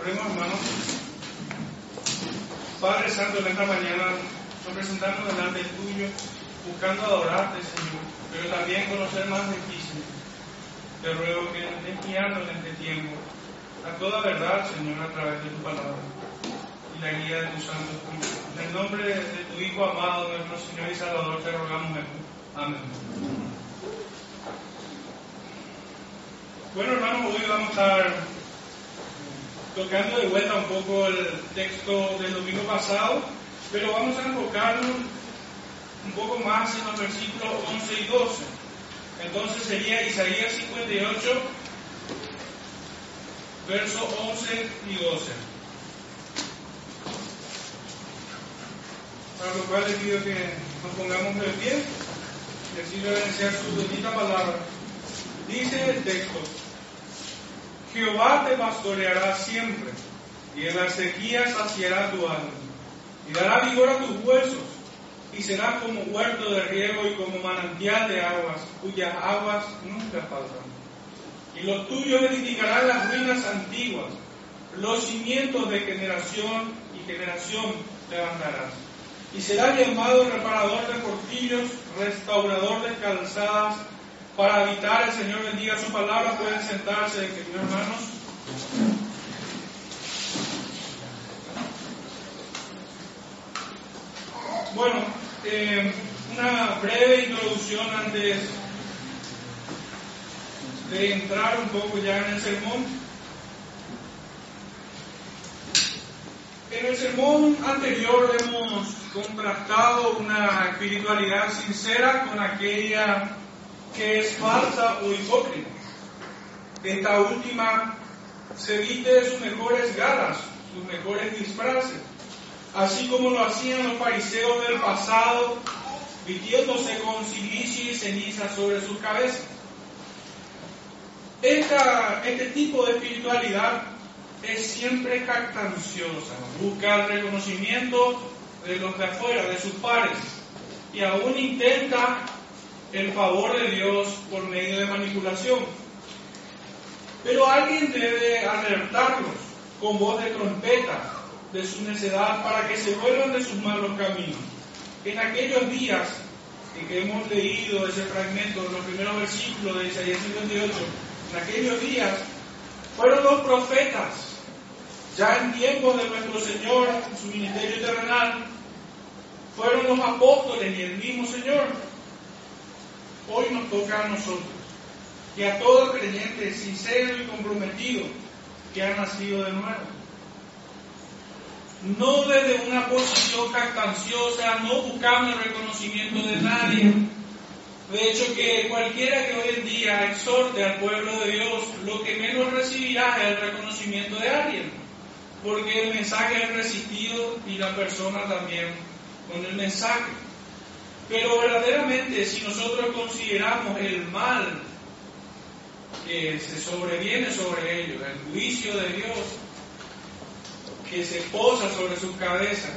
Oremos, hermanos. Padre Santo, en esta mañana nos presentamos delante tuyo, buscando adorarte, Señor, pero también conocer más de ti, Señor. Te ruego que nos estés guiando en este tiempo a toda verdad, Señor, a través de tu palabra y la guía de tu Santo Espíritu. En el nombre de tu Hijo amado, nuestro Señor y Salvador, te rogamos, Amén. Bueno, hermanos, hoy vamos a estar tocando de vuelta un poco el texto del domingo pasado, pero vamos a enfocarnos un poco más en los versículos 11 y 12. Entonces sería Isaías 58, versos 11 y 12. Para lo cual les pido que nos pongamos de pie y así reverenciar su bendita palabra. Dice el texto, Jehová te pastoreará siempre, y en la sequía saciará tu alma, y dará vigor a tus huesos, y serás como huerto de riego y como manantial de aguas, cuyas aguas nunca faltan. Y los tuyos edificarán las ruinas antiguas, los cimientos de generación y generación levantarás. Y será llamado reparador de portillos, restaurador de calzadas, para habitar el Señor bendiga su palabra. Pueden sentarse, queridos hermanos. Bueno, eh, una breve introducción antes de entrar un poco ya en el sermón. En el sermón anterior hemos contrastado una espiritualidad sincera con aquella que es falsa o hipócrita. Esta última se viste de sus mejores galas, sus mejores disfraces, así como lo hacían los fariseos del pasado, vistiéndose con silicio y ceniza sobre sus cabezas. este tipo de espiritualidad es siempre jactanciosa, busca el reconocimiento de los de afuera, de sus pares, y aún intenta el favor de Dios por medio de manipulación. Pero alguien debe alertarlos con voz de trompeta de su necedad para que se vuelvan de sus malos caminos. En aquellos días en que hemos leído ese fragmento, en los primeros versículos de Isaías 58, en aquellos días fueron los profetas, ya en tiempos de nuestro Señor, su ministerio terrenal, fueron los apóstoles y el mismo Señor hoy nos toca a nosotros, que a todo creyente sincero y comprometido que ha nacido de nuevo. No desde una posición jactanciosa, no buscando el reconocimiento de nadie. De hecho, que cualquiera que hoy en día exhorte al pueblo de Dios, lo que menos recibirá es el reconocimiento de alguien, porque el mensaje es resistido y la persona también con el mensaje. Pero verdaderamente si nosotros consideramos el mal que se sobreviene sobre ellos, el juicio de Dios que se posa sobre sus cabezas,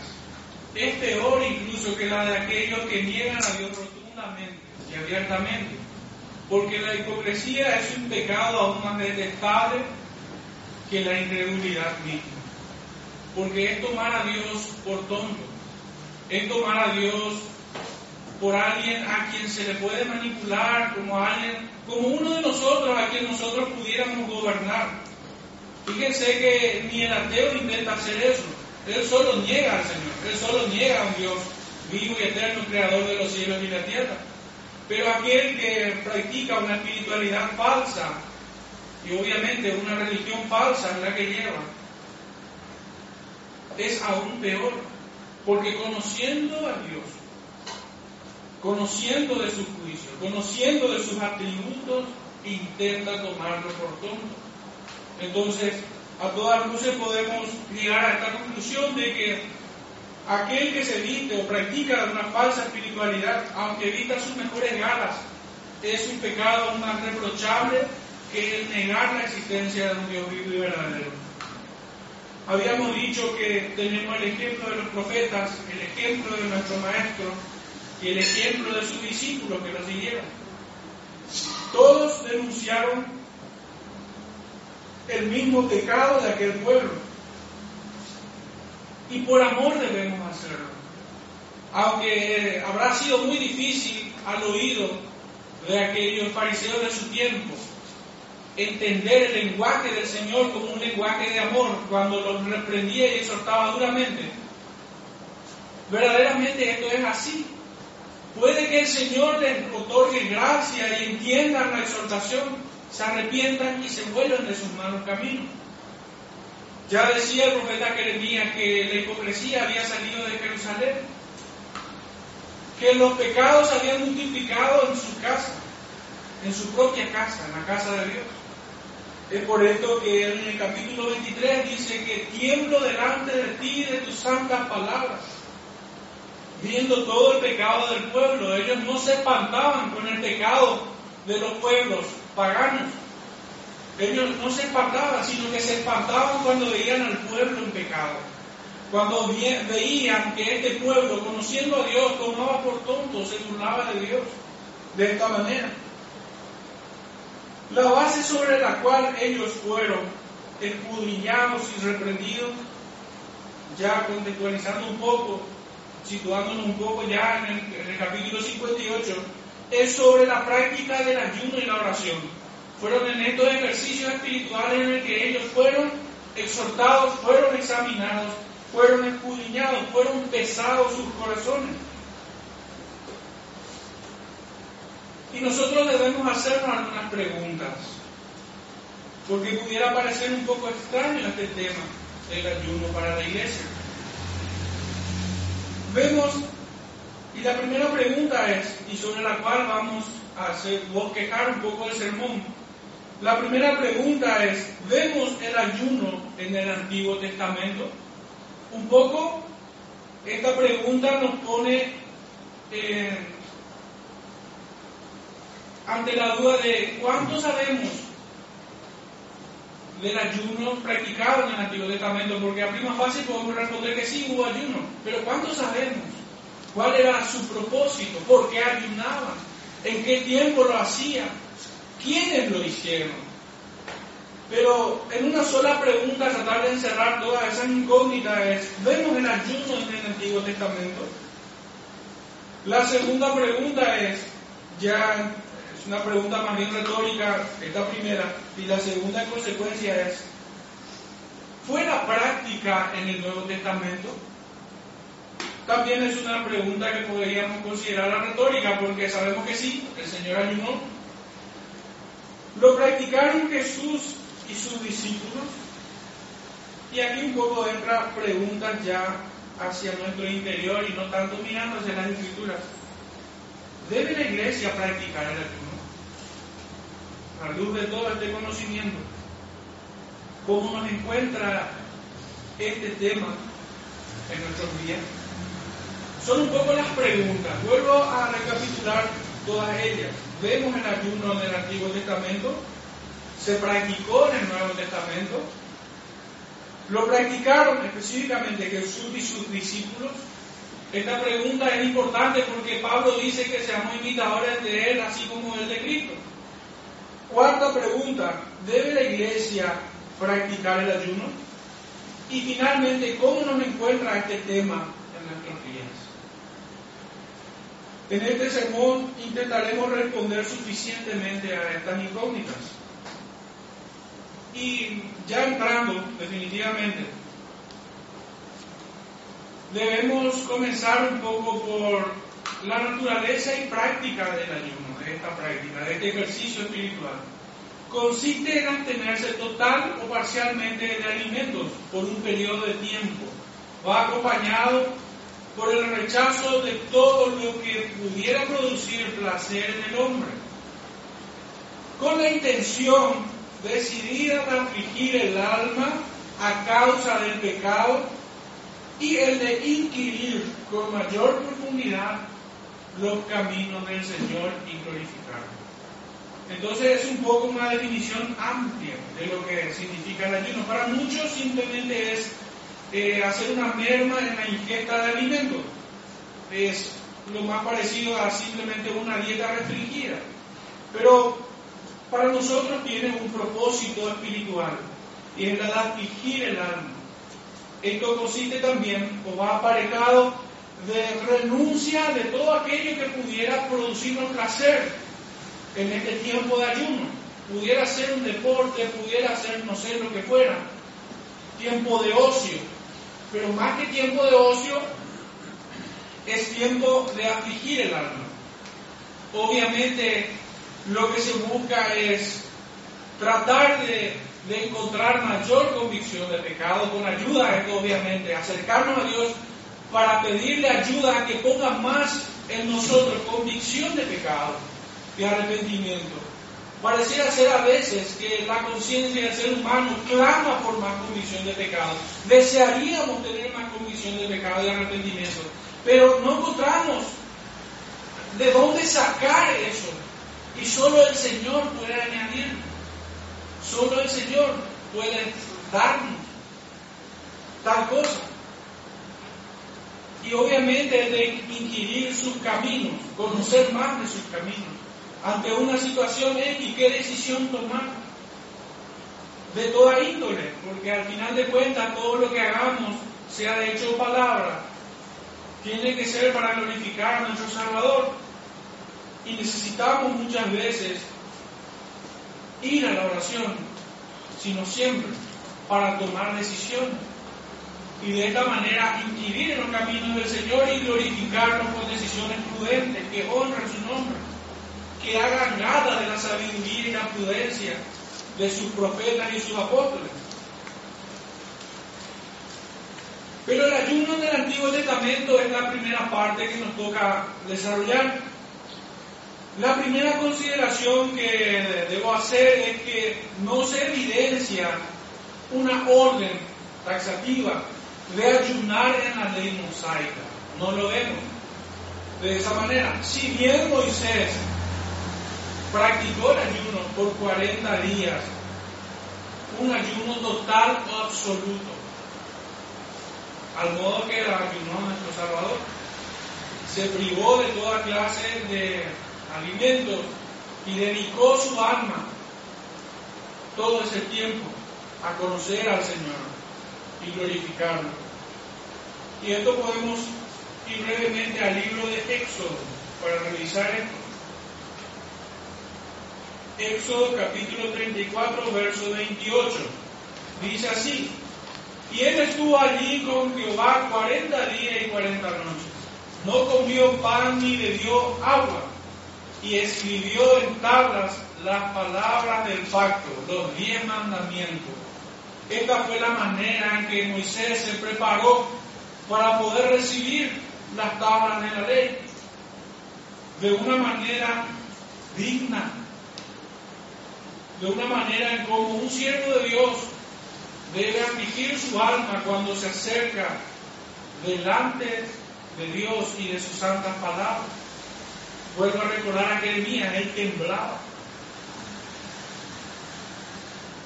es peor incluso que la de aquellos que niegan a Dios rotundamente y abiertamente, porque la hipocresía es un pecado aún más detestable que la incredulidad misma, porque es tomar a Dios por tonto, es tomar a Dios por alguien a quien se le puede manipular, como alguien, como uno de nosotros a quien nosotros pudiéramos gobernar. Fíjense que ni el ateo intenta hacer eso. Él solo niega al Señor, él solo niega a un Dios vivo y eterno, creador de los cielos y la tierra. Pero aquel que practica una espiritualidad falsa, y obviamente una religión falsa es la que lleva, es aún peor, porque conociendo a Dios, conociendo de su juicio, conociendo de sus atributos, intenta tomarlo por tonto. Entonces, a todas luces podemos llegar a esta conclusión de que aquel que se viste o practica una falsa espiritualidad, aunque evita sus mejores galas, es un pecado más reprochable que el negar la existencia de un Dios vivo y verdadero. Habíamos dicho que tenemos el ejemplo de los profetas, el ejemplo de nuestro Maestro, y el ejemplo de sus discípulos que lo siguieron. Todos denunciaron el mismo pecado de aquel pueblo, Y por amor debemos hacerlo. Aunque eh, habrá sido muy difícil al oído de aquellos fariseos de su tiempo entender el lenguaje del Señor como un lenguaje de amor cuando los reprendía y exhortaba duramente. Verdaderamente esto es así. Puede que el Señor les otorgue gracia y entiendan la exhortación, se arrepientan y se vuelvan de sus malos caminos. Ya decía el profeta Jeremías que la hipocresía había salido de Jerusalén, que los pecados habían multiplicado en su casa, en su propia casa, en la casa de Dios. Es por esto que en el capítulo 23 dice que tiemblo delante de ti y de tus santas palabras viendo todo el pecado del pueblo. Ellos no se espantaban con el pecado de los pueblos paganos. Ellos no se espantaban, sino que se espantaban cuando veían al pueblo en pecado. Cuando veían que este pueblo, conociendo a Dios, tomaba por tonto, se burlaba de Dios de esta manera. La base sobre la cual ellos fueron escudriñados y reprendidos, ya contextualizando un poco, situándonos un poco ya en el, capítulo 58, es sobre la práctica del ayuno y la oración. Fueron en estos ejercicios espirituales en el que ellos fueron exhortados, fueron examinados, fueron escudriñados, fueron pesados sus corazones. Y nosotros debemos hacernos algunas preguntas, porque pudiera parecer un poco extraño este tema del ayuno para la iglesia. Vemos, y la primera pregunta es, y sobre la cual vamos a hacer, bosquejar un poco el sermón, la primera pregunta es, ¿vemos el ayuno en el Antiguo Testamento? Un poco, esta pregunta nos pone eh, ante la duda de cuánto sabemos del ayuno practicado en el Antiguo Testamento, porque a prima fácil podemos responder que sí hubo ayuno, pero ¿cuánto sabemos? ¿Cuál era su propósito? ¿Por qué ayunaban? ¿En qué tiempo lo hacían? ¿Quiénes lo hicieron? Pero en una sola pregunta tratar de encerrar todas esas incógnitas es, ¿vemos el ayuno en el Antiguo Testamento? La segunda pregunta es, ya una pregunta más bien retórica, esta primera, y la segunda consecuencia es, ¿fue la práctica en el Nuevo Testamento? También es una pregunta que podríamos considerar la retórica, porque sabemos que sí, el Señor ayunó. ¿Lo practicaron Jesús y sus discípulos? Y aquí un poco entra preguntas ya hacia nuestro interior y no tanto mirando hacia las escrituras. ¿Debe la iglesia practicar el ayuno? A luz de todo este conocimiento, cómo nos encuentra este tema en nuestros días. Son un poco las preguntas. Vuelvo a recapitular todas ellas. Vemos el ayuno del Antiguo Testamento, se practicó en el Nuevo Testamento, lo practicaron específicamente Jesús y sus discípulos. Esta pregunta es importante porque Pablo dice que seamos imitadores de Él, así como Él de Cristo. Cuarta pregunta, ¿debe la iglesia practicar el ayuno? Y finalmente, ¿cómo nos encuentra este tema en nuestros días? En este sermón intentaremos responder suficientemente a estas incógnitas. Y ya entrando definitivamente, debemos comenzar un poco por la naturaleza y práctica del ayuno, de esta práctica, de este ejercicio espiritual, consiste en abstenerse total o parcialmente de alimentos por un periodo de tiempo. Va acompañado por el rechazo de todo lo que pudiera producir placer en el hombre, con la intención decidida de afligir el alma a causa del pecado y el de inquirir con mayor profundidad los caminos del Señor y glorificarlo. Entonces es un poco una definición amplia de lo que significa el ayuno. Para muchos simplemente es eh, hacer una merma en la ingesta de alimentos. Es lo más parecido a simplemente una dieta restringida. Pero para nosotros tiene un propósito espiritual y es la de afligir el alma. esto consiste también o va aparejado de renuncia de todo aquello que pudiera producirnos placer en este tiempo de ayuno. Pudiera ser un deporte, pudiera ser no sé lo que fuera, tiempo de ocio. Pero más que tiempo de ocio, es tiempo de afligir el alma. Obviamente lo que se busca es tratar de, encontrar mayor convicción de pecado con ayuda, obviamente, acercarnos a Dios para pedirle ayuda a que ponga más en nosotros convicción de pecado y arrepentimiento. Pareciera ser a veces que la conciencia del ser humano clama por más convicción de pecado. Desearíamos tener más convicción de pecado y arrepentimiento, pero no encontramos de dónde sacar eso. Y solo el Señor puede añadir, solo el Señor puede darnos tal cosa. Y obviamente de inquirir sus caminos, conocer más de sus caminos. Ante una situación X, ¿qué decisión tomar? De toda índole, porque al final de cuentas todo lo que hagamos, sea de hecho palabra, tiene que ser para glorificar a nuestro Salvador. Y necesitamos muchas veces ir a la oración, sino siempre, para tomar decisiones. Y de esta manera inquirir en los caminos del Señor y glorificarnos con decisiones prudentes que honren su nombre, que hagan nada de la sabiduría y la prudencia de sus profetas y sus apóstoles. Pero el ayuno del Antiguo Testamento es la primera parte que nos toca desarrollar. La primera consideración que debo hacer es que no se evidencia una orden taxativa de ayunar en la ley mosaica. No lo vemos de esa manera. Si bien Moisés practicó el ayuno por 40 días, un ayuno total o absoluto, al modo que la ayunó nuestro Salvador. Se privó de toda clase de alimentos y dedicó su alma todo ese tiempo a conocer al Señor y glorificarlo. Y esto podemos ir brevemente al libro de Éxodo para revisar esto. Éxodo capítulo 34, verso 28. Dice así, y él estuvo allí con Jehová cuarenta días y cuarenta noches. No comió pan ni bebió agua. Y escribió en tablas las palabras del pacto, los diez mandamientos. Esta fue la manera en que Moisés se preparó para poder recibir las tablas de la ley de una manera digna, de una manera en como un siervo de Dios debe afligir su alma cuando se acerca delante de Dios y de sus santas palabras. Vuelvo a recordar a Jeremías, él temblaba.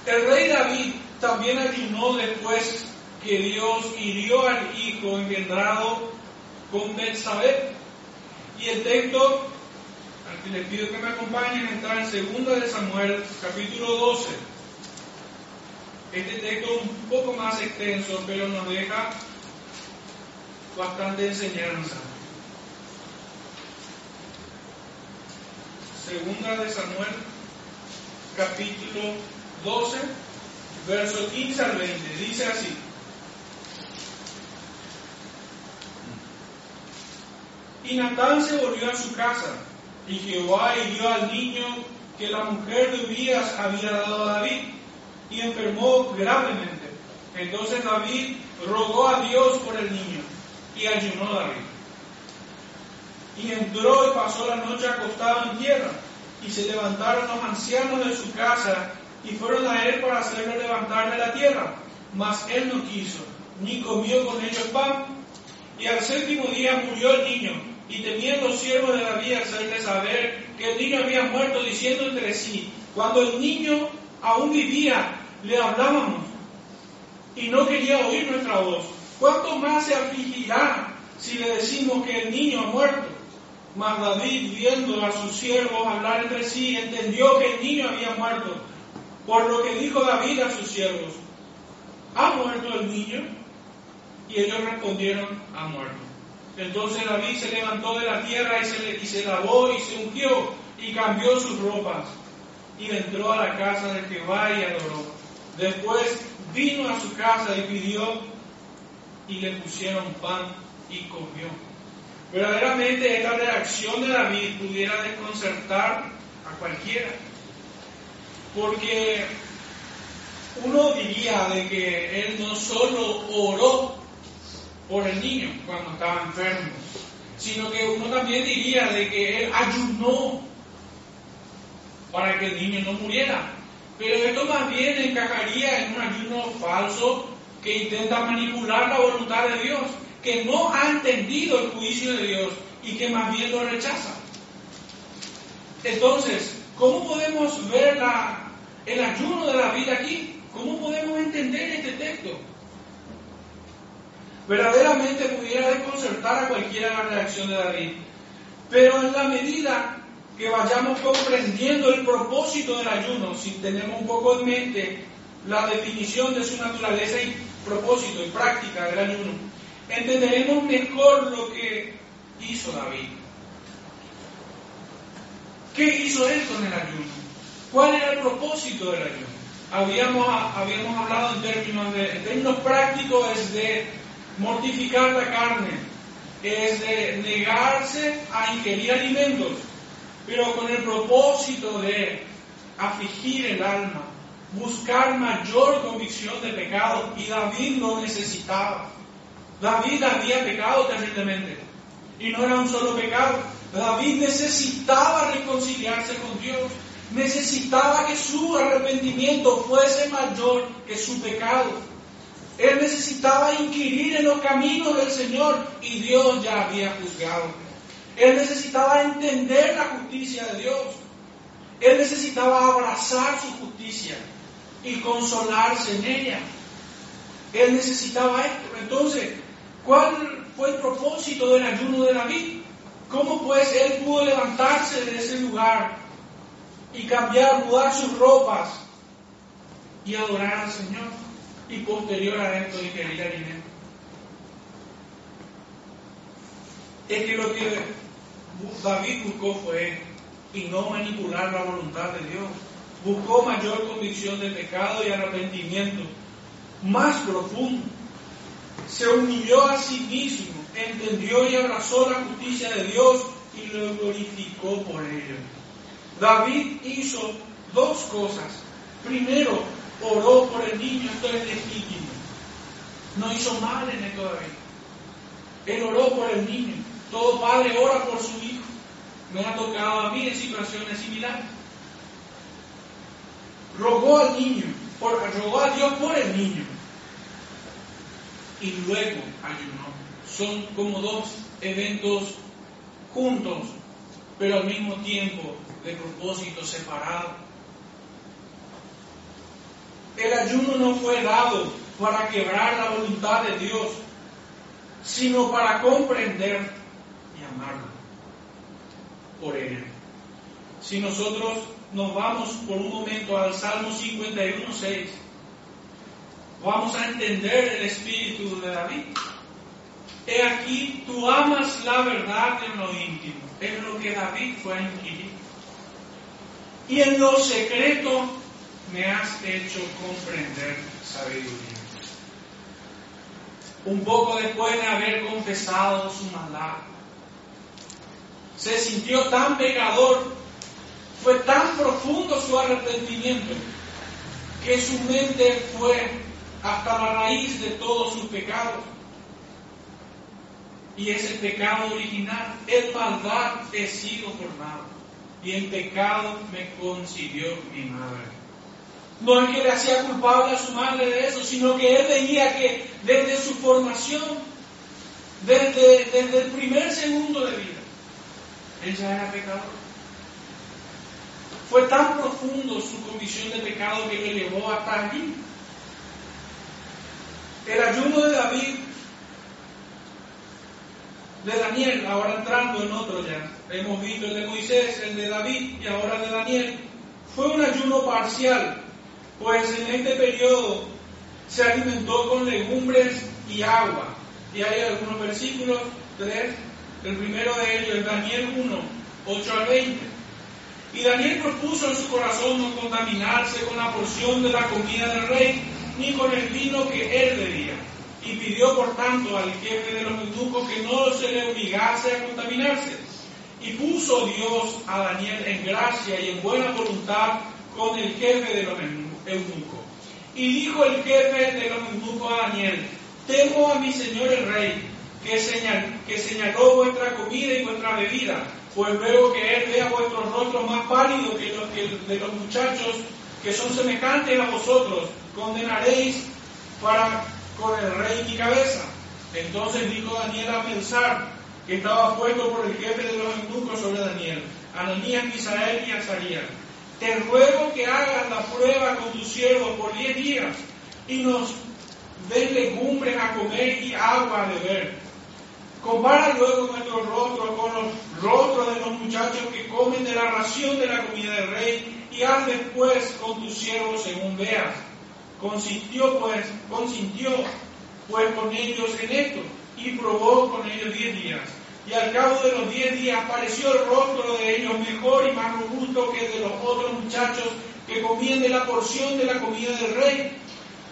El rey David también ayunó después que Dios hirió al hijo engendrado con Betsabé. Y el texto, al que les pido que me acompañen, está en 2 de Samuel, capítulo 12. Este texto es un poco más extenso, pero nos deja bastante enseñanza. Segunda de Samuel, capítulo 12, verso 15 al 20. Dice así. Y Natán se volvió a su casa, y Jehová hirió al niño que la mujer de Urias había dado a David y enfermó gravemente. Entonces David rogó a Dios por el niño y ayunó David. Y entró y pasó la noche acostado en tierra. Y se levantaron los ancianos de su casa y fueron a él para hacerlo levantar de la tierra. Mas él no quiso, ni comió con ellos pan. Y al séptimo día murió el niño. Y temían los siervos de David hacerle saber que el niño había muerto, diciendo entre sí, cuando el niño aún vivía, le hablábamos y no quería oír nuestra voz. ¿Cuánto más se afligirá si le decimos que el niño ha muerto? Mas David, viendo a sus siervos hablar entre sí, entendió que el niño había muerto. Por lo que dijo David a sus siervos, ¿ha muerto el niño? Y ellos respondieron a muerto. Entonces David se levantó de la tierra y se, y se lavó y se ungió y cambió sus ropas y entró a la casa de Jehová y adoró. Después vino a su casa y pidió y le pusieron pan y comió. Verdaderamente esta reacción de David pudiera desconcertar a cualquiera, porque uno diría de que él no solo oró por el niño cuando estaba enfermo, sino que uno también diría de que él ayunó para que el niño no muriera. Pero esto más bien encajaría en un ayuno falso que intenta manipular la voluntad de Dios, que no ha entendido el juicio de Dios y que más bien lo rechaza. Entonces, ¿cómo podemos ver el ayuno de la vida aquí? ¿Cómo podemos entender este texto? Verdaderamente pudiera desconcertar a cualquiera la reacción de David, pero en la medida que vayamos comprendiendo el propósito del ayuno, si tenemos un poco en mente la definición de su naturaleza y propósito y práctica del ayuno, entenderemos mejor lo que hizo David. ¿Qué hizo él con el ayuno? ¿Cuál era el propósito del ayuno? Habíamos, habíamos hablado en términos, de, en términos prácticos es de mortificar la carne, es de negarse a ingerir alimentos, pero con el propósito de afligir el alma, buscar mayor convicción de pecado, y David lo necesitaba. David había pecado terriblemente, y no era un solo pecado. David necesitaba reconciliarse con Dios, necesitaba que su arrepentimiento fuese mayor que su pecado. Él necesitaba inquirir en los caminos del Señor y Dios ya había juzgado. Él necesitaba entender la justicia de Dios. Él necesitaba abrazar su justicia y consolarse en ella. Él necesitaba esto. Entonces, ¿cuál fue el propósito del ayuno de David? ¿Cómo pues él pudo levantarse de ese lugar y cambiar, mudar sus ropas y adorar al Señor? Y posterior a esto, ingerir alimento. Es que lo que David buscó fue y no manipular la voluntad de Dios. Buscó mayor convicción de pecado y arrepentimiento más profundo. Se humilló a sí mismo, entendió y abrazó la justicia de Dios y lo glorificó por ello. David hizo dos cosas. Primero, oró por el niño, esto es legítimo. No hizo mal en esto David. Él oró por el niño. Todo padre ora por su hijo. Me ha tocado a mí en situaciones similares. Rogó al niño, por, rogó a Dios por el niño. Y luego ayunó. Son como dos eventos juntos, pero al mismo tiempo de propósito separado. El ayuno no fue dado para quebrar la voluntad de Dios, sino para comprender por ella. Si nosotros nos vamos por un momento al Salmo 51, 6, vamos a entender el espíritu de David. He aquí, tú amas la verdad en lo íntimo. Es lo que David fue a inquirir. Y en lo secreto me has hecho comprender sabiduría. Un poco después de haber confesado su maldad, se sintió tan pecador, fue tan profundo su arrepentimiento, que su mente fue hasta la raíz de todos sus pecados. Y ese pecado original, en maldad he sido formado, y en pecado me concibió mi madre. No es que le hacía culpable a su madre de eso, sino que él veía que desde su formación, desde, desde el primer segundo de vida, él ya era pecador. Fue tan profundo su convicción de pecado que le llevó hasta allí. El ayuno de David, de Daniel, ahora entrando en otro ya. Hemos visto el de Moisés, el de David y ahora de Daniel. Fue un ayuno parcial, pues en este periodo se alimentó con legumbres y agua. Y hay algunos versículos, tres, el primero de ellos es Daniel 1, 8 al 20. Y Daniel propuso en su corazón no contaminarse con la porción de la comida del rey, ni con el vino que él bebía. Y pidió por tanto al jefe de los eunucos que no se le obligase a contaminarse. Y puso Dios a Daniel en gracia y en buena voluntad con el jefe de los eunucos. Y dijo el jefe de los eunucos a Daniel, temo a mi señor el rey, que, señaló vuestra comida y vuestra bebida, pues luego que él vea vuestros rostros más pálidos que los de los muchachos que son semejantes a vosotros, condenaréis para con el rey mi cabeza. Entonces dijo Daniel a pensar, que estaba puesto por el jefe de los eunucos sobre Daniel, Ananías, Misael y Azarías. Te ruego que hagas la prueba con tus siervos por diez días y nos den legumbres a comer y agua a beber. Compara luego nuestro rostro con los rostros de los muchachos que comen de la ración de la comida del rey y haz después con tus siervos según veas. Consintió pues, consintió pues con ellos en esto y probó con ellos diez días. Y al cabo de los diez días apareció el rostro de ellos mejor y más robusto que el de los otros muchachos que comían de la porción de la comida del rey.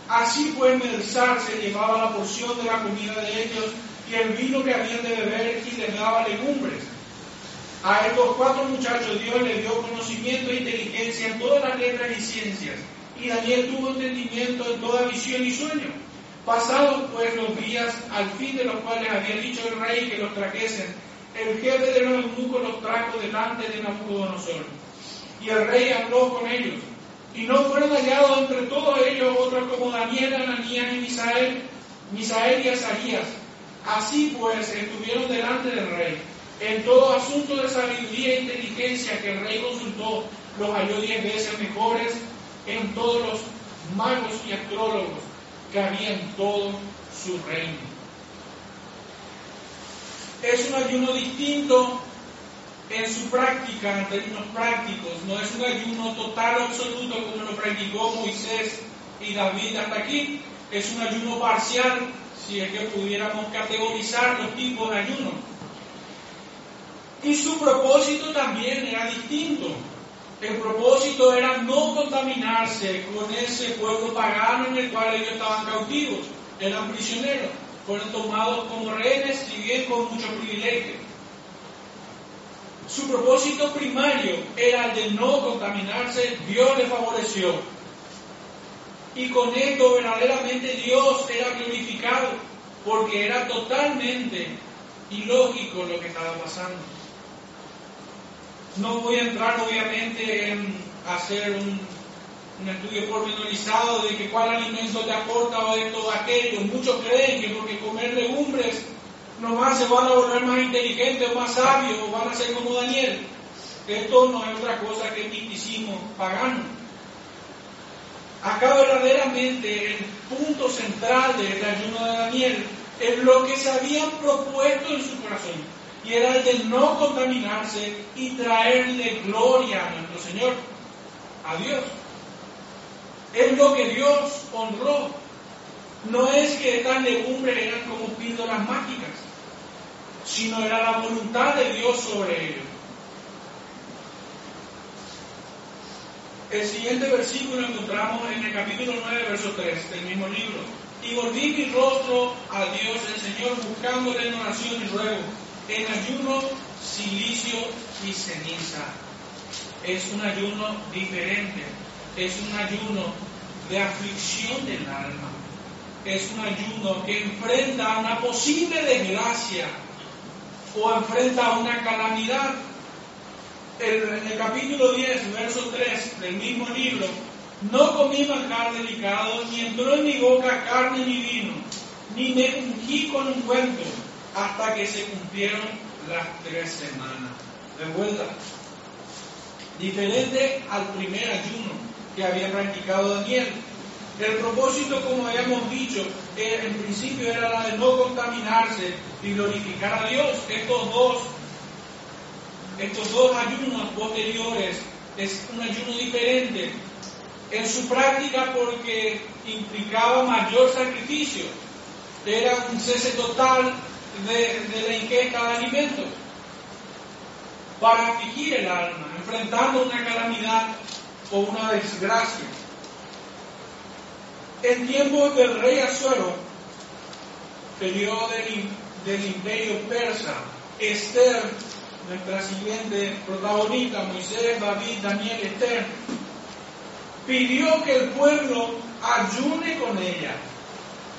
Así pues Melzar se llevaba la porción de la comida de ellos y el vino que habían de beber y les daba legumbres. A estos cuatro muchachos Dios les dio conocimiento e inteligencia en todas las letras y ciencias. Y Daniel tuvo entendimiento en toda visión y sueño. Pasados pues los días, al fin de los cuales había dicho el rey que los trajesen, el jefe de los eunucos los trajo delante de Nabucodonosor. Y el rey habló con ellos. Y no fueron hallados entre todos ellos otros como Daniel, Ananías y Misael, Misael y Azarías. Así pues estuvieron delante del rey. En todo asunto de sabiduría e inteligencia que el rey consultó, los halló diez veces mejores en todos los magos y astrólogos que había en todo su reino. Es un ayuno distinto en su práctica, en términos prácticos, no es un ayuno total absoluto como lo practicó Moisés y David hasta aquí, es un ayuno parcial, si es que pudiéramos categorizar los tipos de ayuno. Y su propósito también era distinto. El propósito era no contaminarse con ese pueblo pagano en el cual ellos estaban cautivos, eran prisioneros, fueron tomados como rehenes, y bien con muchos privilegios. Su propósito primario era el de no contaminarse, Dios le favoreció. Y con esto verdaderamente Dios era glorificado, porque era totalmente ilógico lo que estaba pasando. No voy a entrar obviamente en hacer un, estudio pormenorizado de que cuál alimento te aporta o esto o aquello. Muchos creen que porque comer legumbres nomás se van a volver más inteligentes o más sabios o van a ser como Daniel. Esto no es otra cosa que misticismo pagano. Acá verdaderamente el punto central del ayuno de Daniel es lo que se habían propuesto en su corazón y era el de no contaminarse y traerle gloria a nuestro Señor, a Dios. Es lo que Dios honró. No es que estas legumbres eran como píldoras mágicas, sino era la voluntad de Dios sobre ellos. El siguiente versículo encontramos en el capítulo 9, verso 3 del mismo libro. Y volví mi rostro a Dios el Señor buscándole en oración y ruego en ayuno, silicio y ceniza. Es un ayuno diferente, es un ayuno de aflicción del alma, es un ayuno que enfrenta una posible desgracia o enfrenta una calamidad. En el capítulo 10, verso 3 del mismo libro, no comí manjar delicado, ni entró en mi boca carne ni vino, ni me ungí con un cuento hasta que se cumplieron las tres semanas. De vuelta, diferente al primer ayuno que había practicado Daniel. El propósito, como habíamos dicho, en principio era la de no contaminarse y glorificar a Dios. Estos dos, estos dos ayunos posteriores es un ayuno diferente en su práctica porque implicaba mayor sacrificio, era un cese total de, la ingesta de alimentos para afligir el alma, enfrentando una calamidad o una desgracia. En tiempos del rey Azuero, periodo del, del imperio persa, Esther, nuestra siguiente protagonista, Moisés, David, Daniel, Esther, pidió que el pueblo ayune con ella.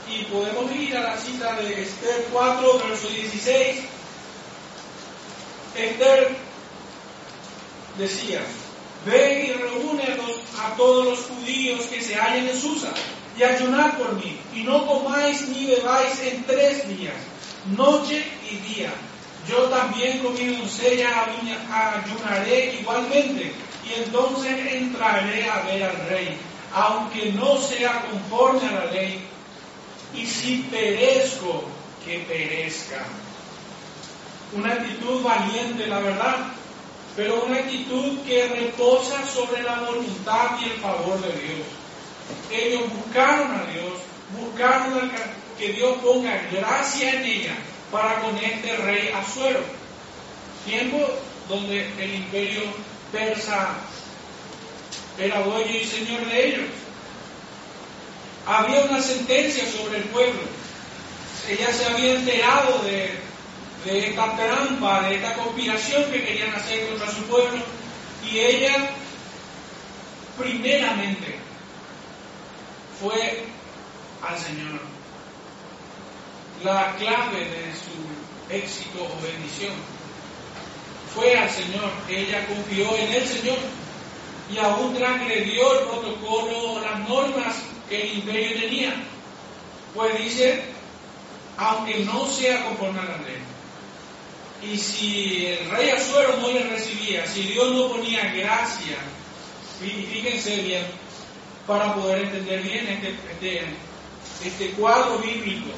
Y podemos ir a la cita de Esther 4, verso 16. Esther decía, ve y reúne a todos los judíos que se hallen en Susa y ayunad por mí, y no comáis ni bebáis en tres días, noche y día. Yo también con mi doncella ayunaré igualmente, y entonces entraré a ver al rey, aunque no sea conforme a la ley, y si perezco, que perezca. Una actitud valiente, la verdad, pero una actitud que reposa sobre la voluntad y el favor de Dios. Ellos buscaron a Dios, buscaron que Dios ponga gracia en ella para con este rey Azuero. Tiempo donde el imperio persa era dueño y señor de ellos. Había una sentencia sobre el pueblo. Ella se había enterado de, de esta trampa, de esta conspiración que querían hacer contra su pueblo. Y ella, primeramente, fue al Señor. La clave de su éxito o bendición fue al Señor. Ella confió en el Señor y aún transgredió el protocolo, las normas que el imperio tenía. Pues dice, aunque no sea conforme a la ley. Y si el rey Azuero no le recibía, si Dios no ponía gracia, fíjense bien, para poder entender bien este, este, este, cuadro bíblico.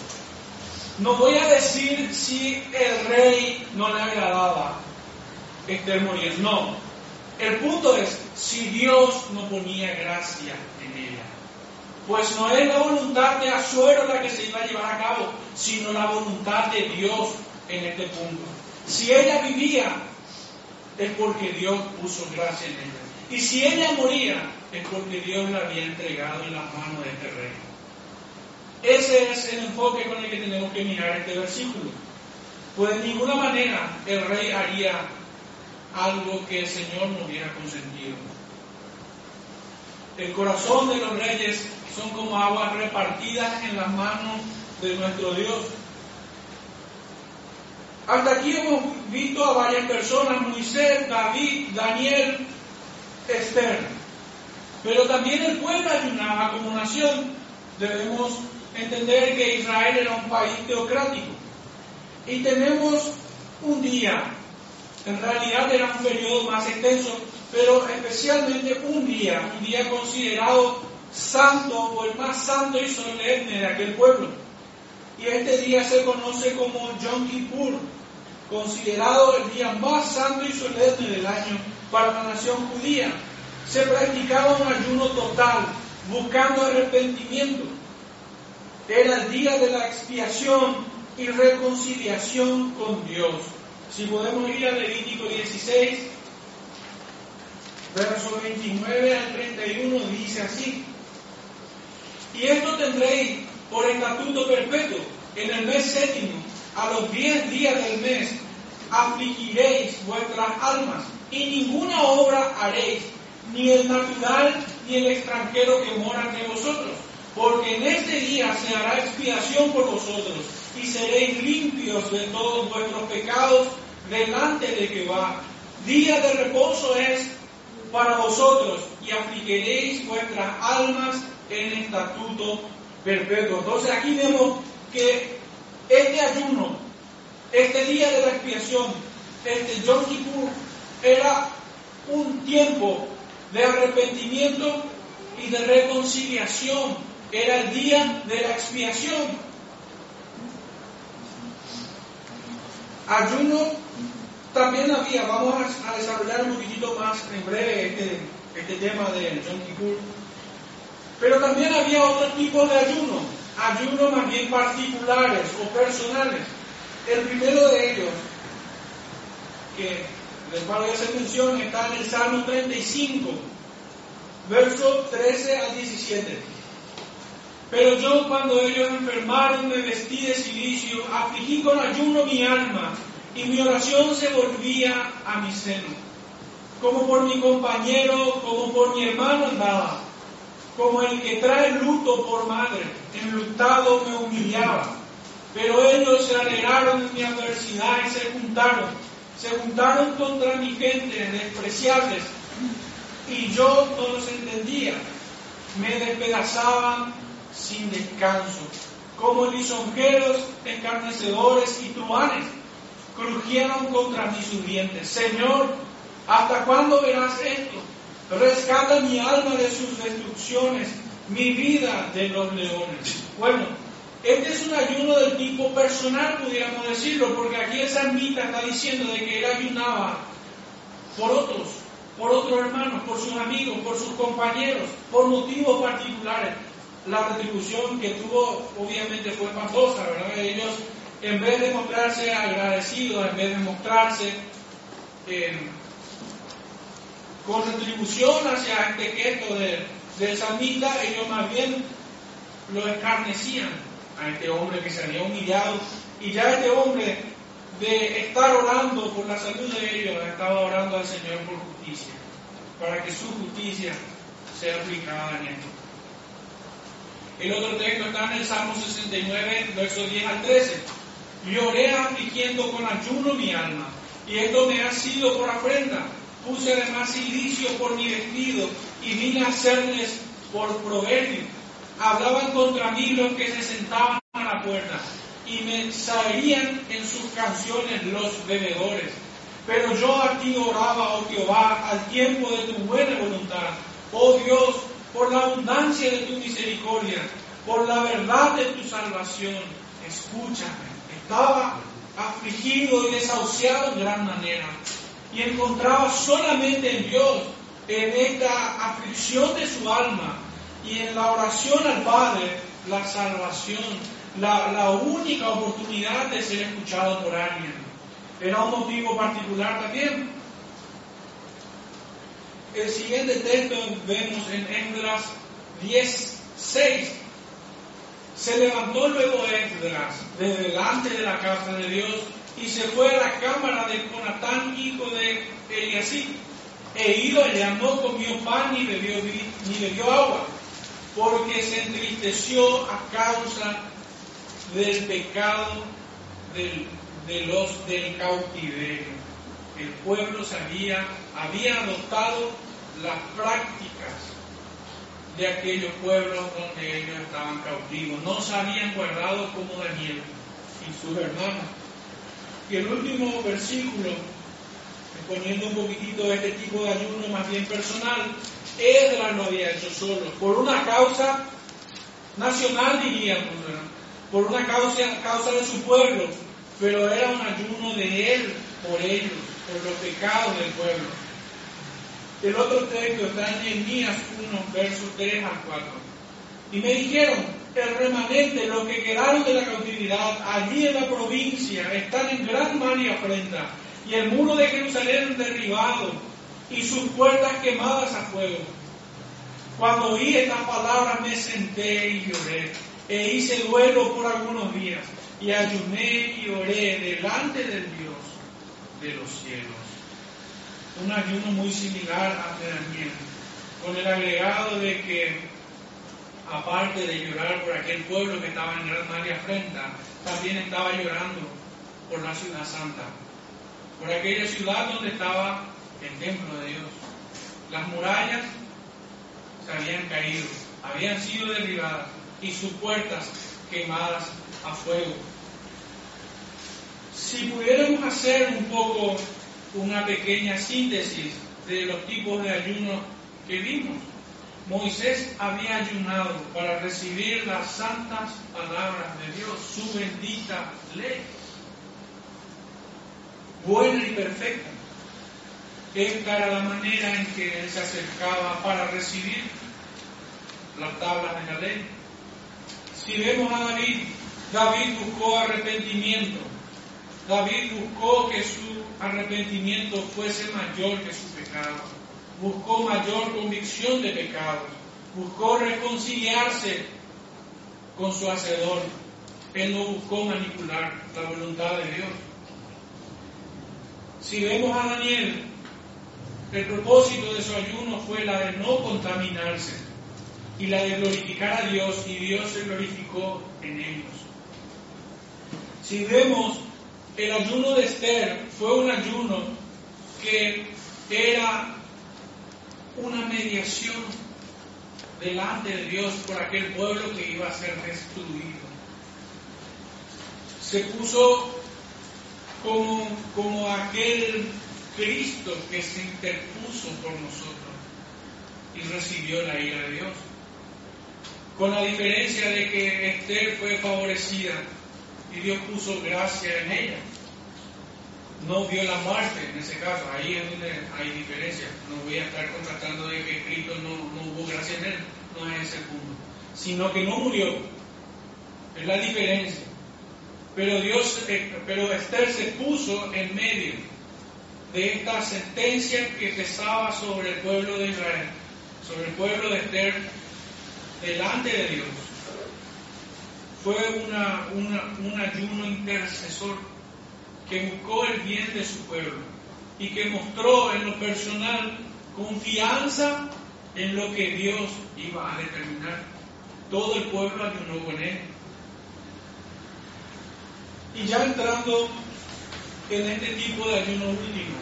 No voy a decir si el rey no le agradaba Esther Morías, no. El punto es si Dios no ponía gracia. Pues no es la voluntad de Azuero la que se iba a llevar a cabo, sino la voluntad de Dios en este punto. Si ella vivía, es porque Dios puso gracia en ella. Y si ella moría, es porque Dios la había entregado en las manos de este rey. Ese es el enfoque con el que tenemos que mirar este versículo. Pues de ninguna manera el rey haría algo que el Señor no hubiera consentido. El corazón de los reyes son como aguas repartidas en las manos de nuestro Dios. Hasta aquí hemos visto a varias personas, Moisés, David, Daniel, Esther. Pero también el pueblo ayunaba como nación. Debemos entender que Israel era un país teocrático. Y tenemos un día, en realidad era un periodo más extenso, pero especialmente un día, un día considerado santo o el más santo y solemne de aquel pueblo. Y este día se conoce como Yom Kippur, considerado el día más santo y solemne del año para la nación judía. Se practicaba un ayuno total, buscando arrepentimiento. Era el día de la expiación y reconciliación con Dios. Si podemos ir a Levítico 16, verso 29 al 31, dice así. Y esto tendréis por estatuto perpetuo en el mes séptimo, a los diez días del mes, afligiréis vuestras almas y ninguna obra haréis, ni el natural ni el extranjero que mora entre vosotros, porque en este día se hará expiación por vosotros y seréis limpios de todos vuestros pecados delante de Jehová. Día de reposo es para vosotros y afligiréis vuestras almas en estatuto perpetuo. Entonces aquí vemos que este ayuno, este día de la expiación, este Yom Kippur, era un tiempo de arrepentimiento y de reconciliación. Era el día de la expiación. Ayuno también había, vamos a, desarrollar un poquitito más en breve este, este tema del Yom Kippur. Pero también había otro tipo de ayuno, ayunos más bien particulares o personales. El primero de ellos, que les voy a hacer mención, está en el Salmo 35, verso 13 al 17. Pero yo cuando ellos enfermaron me vestí de silicio, afligí con ayuno mi alma, y mi oración se volvía a mi seno. Como por mi compañero, como por mi hermano andaba, como el que trae luto por madre, enlutado me humillaba. Pero ellos se alegraron de mi adversidad y se juntaron, se juntaron contra mi gente, despreciables, y yo no los entendía. Me despedazaban sin descanso, como lisonjeros, escarnecedores y truanes, crujieron contra sus dientes. Señor, ¿hasta cuándo verás esto? Rescata mi alma de sus destrucciones, mi vida de los leones. Bueno, este es un ayuno del tipo personal, pudiéramos decirlo, porque aquí el salmista está diciendo de que él ayunaba por otros, por otros hermanos, por sus amigos, por sus compañeros, por motivos particulares la retribución que tuvo obviamente fue espantosa, ¿verdad? Ellos, en vez de mostrarse agradecidos, en vez de mostrarse eh, con retribución hacia este gesto de, de salmista, ellos más bien lo escarnecían a este hombre que se había humillado y ya este hombre de estar orando por la salud de ellos, estaba orando al Señor por justicia, para que su justicia sea aplicada en esto. El otro texto está en el Salmo 69, versos 10 al 13. Lloré afligiendo con ayuno mi alma, y esto me ha sido por afrenta. Puse además silicio por mi vestido, y a hacerles por proverbio. Hablaban contra mí los que se sentaban a la puerta, y me sabían en sus canciones los bebedores. Pero yo a ti oraba, oh Jehová, al tiempo de tu buena voluntad. Oh Dios, por la abundancia de tu misericordia, por la verdad de tu salvación. Escúchame. Estaba afligido y desahuciado en gran manera. Encontraba solamente en Dios, en esta aflicción de su alma y en la oración al Padre, la salvación, la, única oportunidad de ser escuchado por alguien. Era un motivo particular también el siguiente texto vemos en Esdras 10.6. Se levantó luego Esdras de delante de la casa de Dios y se fue a la cámara de Jonatán, hijo de Eliasib. E ido allá no comió pan ni bebió, ni bebió agua, porque se entristeció a causa del pecado de los del cautiverio. El pueblo se había, había adoptado las prácticas de aquellos pueblos donde ellos estaban cautivos. No se habían guardado como Daniel y sus hermanos. Y el último versículo, poniendo un poquitito este tipo de ayuno más bien personal, Esdras lo había hecho solo, por una causa nacional diríamos, por una causa, causa de su pueblo, pero era un ayuno de él por ellos, por los pecados del pueblo. El otro texto está en Nehemías 1, versos 3 al 4. Y me dijeron, el remanente, los que quedaron de la cautividad allí en la provincia, están en gran mal y afrenta, y el muro de Jerusalén derribado, y sus puertas quemadas a fuego. Cuando oí estas palabras me senté y lloré, e hice duelo por algunos días, y ayuné y oré delante del Dios de los cielos un ayuno muy similar a de Daniel, con el agregado de que, aparte de llorar por aquel pueblo que estaba en gran mal y afrenta, también estaba llorando por la ciudad santa, por aquella ciudad donde estaba el templo de Dios. Las murallas se habían caído, habían sido derribadas y sus puertas quemadas a fuego. Si pudiéramos hacer un poco una pequeña síntesis de los tipos de ayuno que vimos. Moisés había ayunado para recibir las santas palabras de Dios, su bendita ley, buena y perfecta. Esta era la manera en que él se acercaba para recibir. las tablas de la ley. Si vemos a David, David buscó arrepentimiento. David buscó que su arrepentimiento fuese mayor que su pecado. Buscó mayor convicción de pecados. Buscó reconciliarse con su hacedor. Él no buscó manipular la voluntad de Dios. Si vemos a Daniel, el propósito de su ayuno fue la de no contaminarse y la de glorificar a Dios y Dios se glorificó en ellos. Si vemos el ayuno de Esther fue un ayuno que era una mediación delante de Dios por aquel pueblo que iba a ser destruido. Se puso como, como aquel Cristo que se interpuso por nosotros y recibió la ira de Dios. Con la diferencia de que Esther fue favorecida y Dios puso gracia en ella. No vio la muerte en ese caso, ahí es donde hay diferencia. No voy a estar contratando de que Cristo no, no hubo gracia en él, no es ese punto. Sino que no murió. Es la diferencia. Pero Dios, eh, pero Esther se puso en medio de esta sentencia que pesaba sobre el pueblo de Israel, sobre el pueblo de Esther, delante de Dios. Fue una, un ayuno intercesor que buscó el bien de su pueblo y que mostró en lo personal confianza en lo que Dios iba a determinar. Todo el pueblo ayunó con él. Y ya entrando en este tipo de ayuno último,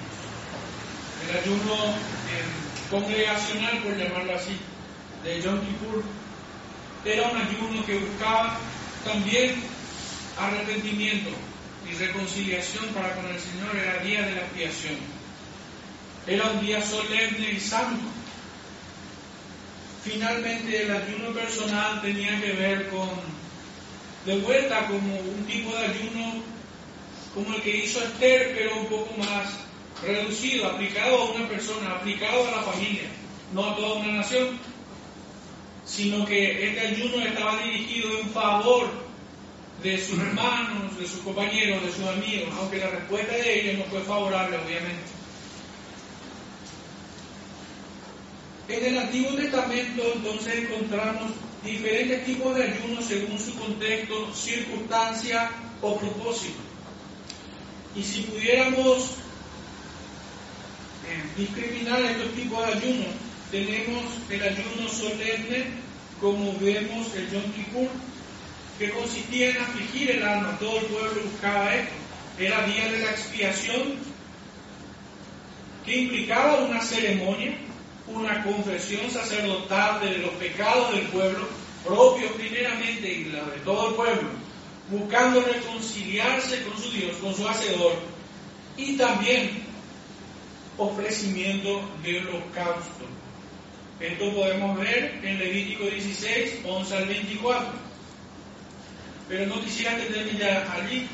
el ayuno eh, congregacional, por llamarlo así, de Yom Kippur, era un ayuno que buscaba también arrepentimiento y reconciliación para con el Señor, era día de la expiación. Era un día solemne y santo. Finalmente el ayuno personal tenía que ver con de vuelta como un tipo de ayuno como el que hizo Esther, pero un poco más reducido, aplicado a una persona, aplicado a la familia, no a toda una nación, sino que este ayuno estaba dirigido en favor de sus hermanos, de sus compañeros, de sus amigos, aunque la respuesta de ellos no fue favorable, obviamente. En el Antiguo Testamento entonces encontramos diferentes tipos de ayunos según su contexto, circunstancia o propósito. Y si pudiéramos eh, discriminar estos tipos de ayunos, tenemos el ayuno solemne, como vemos el Yom Kippur, que consistía en afligir el alma. Todo el pueblo buscaba esto. Era día de la expiación, que implicaba una ceremonia, una confesión sacerdotal de los pecados del pueblo, propios primeramente y de todo el pueblo, buscando reconciliarse con su Dios, con su Hacedor, y también ofrecimiento de holocausto. Esto podemos ver en Levítico 16, 11 al 24. Pero no quisiera tenerme allí.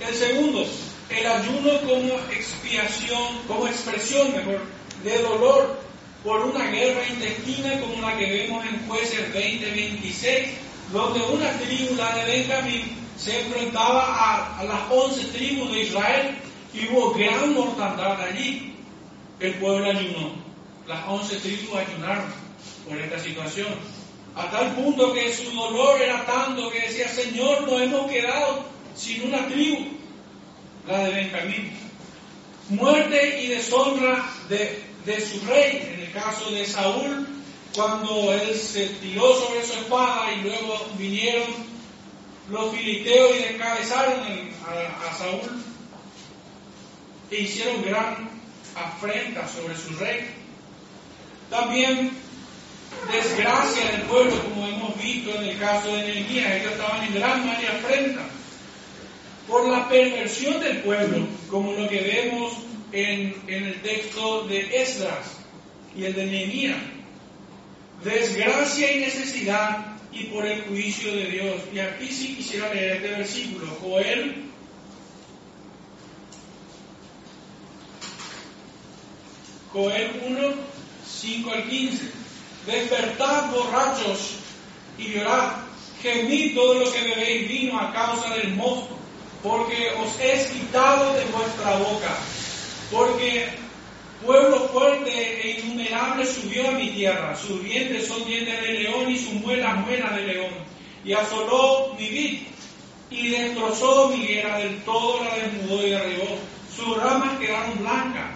El segundo, el ayuno como expiación, como expresión mejor, de dolor por una guerra intestina como la que vemos en Jueces 20-26, donde una tribu, la de Benjamín, se enfrentaba a, las 11 tribus de Israel y hubo gran mortandad allí. El pueblo ayunó. Las 11 tribus ayunaron por esta situación. A tal punto que su dolor era tanto que decía, Señor, nos hemos quedado sin una tribu, la de Benjamín. Muerte y deshonra de, de su rey, en el caso de Saúl, cuando él se tiró sobre su espada y luego vinieron los filisteos y descabezaron a, a Saúl e hicieron gran afrenta sobre su rey. También desgracia del pueblo, como hemos visto en el caso de Nehemías, ellos estaban en gran mal afrenta por la perversión del pueblo, como lo que vemos en, en el texto de Esdras y el de Nehemías. Desgracia y necesidad y por el juicio de Dios. Y aquí sí quisiera leer este versículo, Joel Joel 1, 5 al 15. Despertad borrachos y llorad. Gemid todo lo que bebéis vino a causa del mosto, porque os es quitado de vuestra boca. Porque pueblo fuerte e innumerable subió a mi tierra, sus dientes son dientes de león y sus muelas muelas de león. Y asoló mi vid y destrozó mi higuera del todo, la desnudó y derribó. Sus ramas quedaron blancas.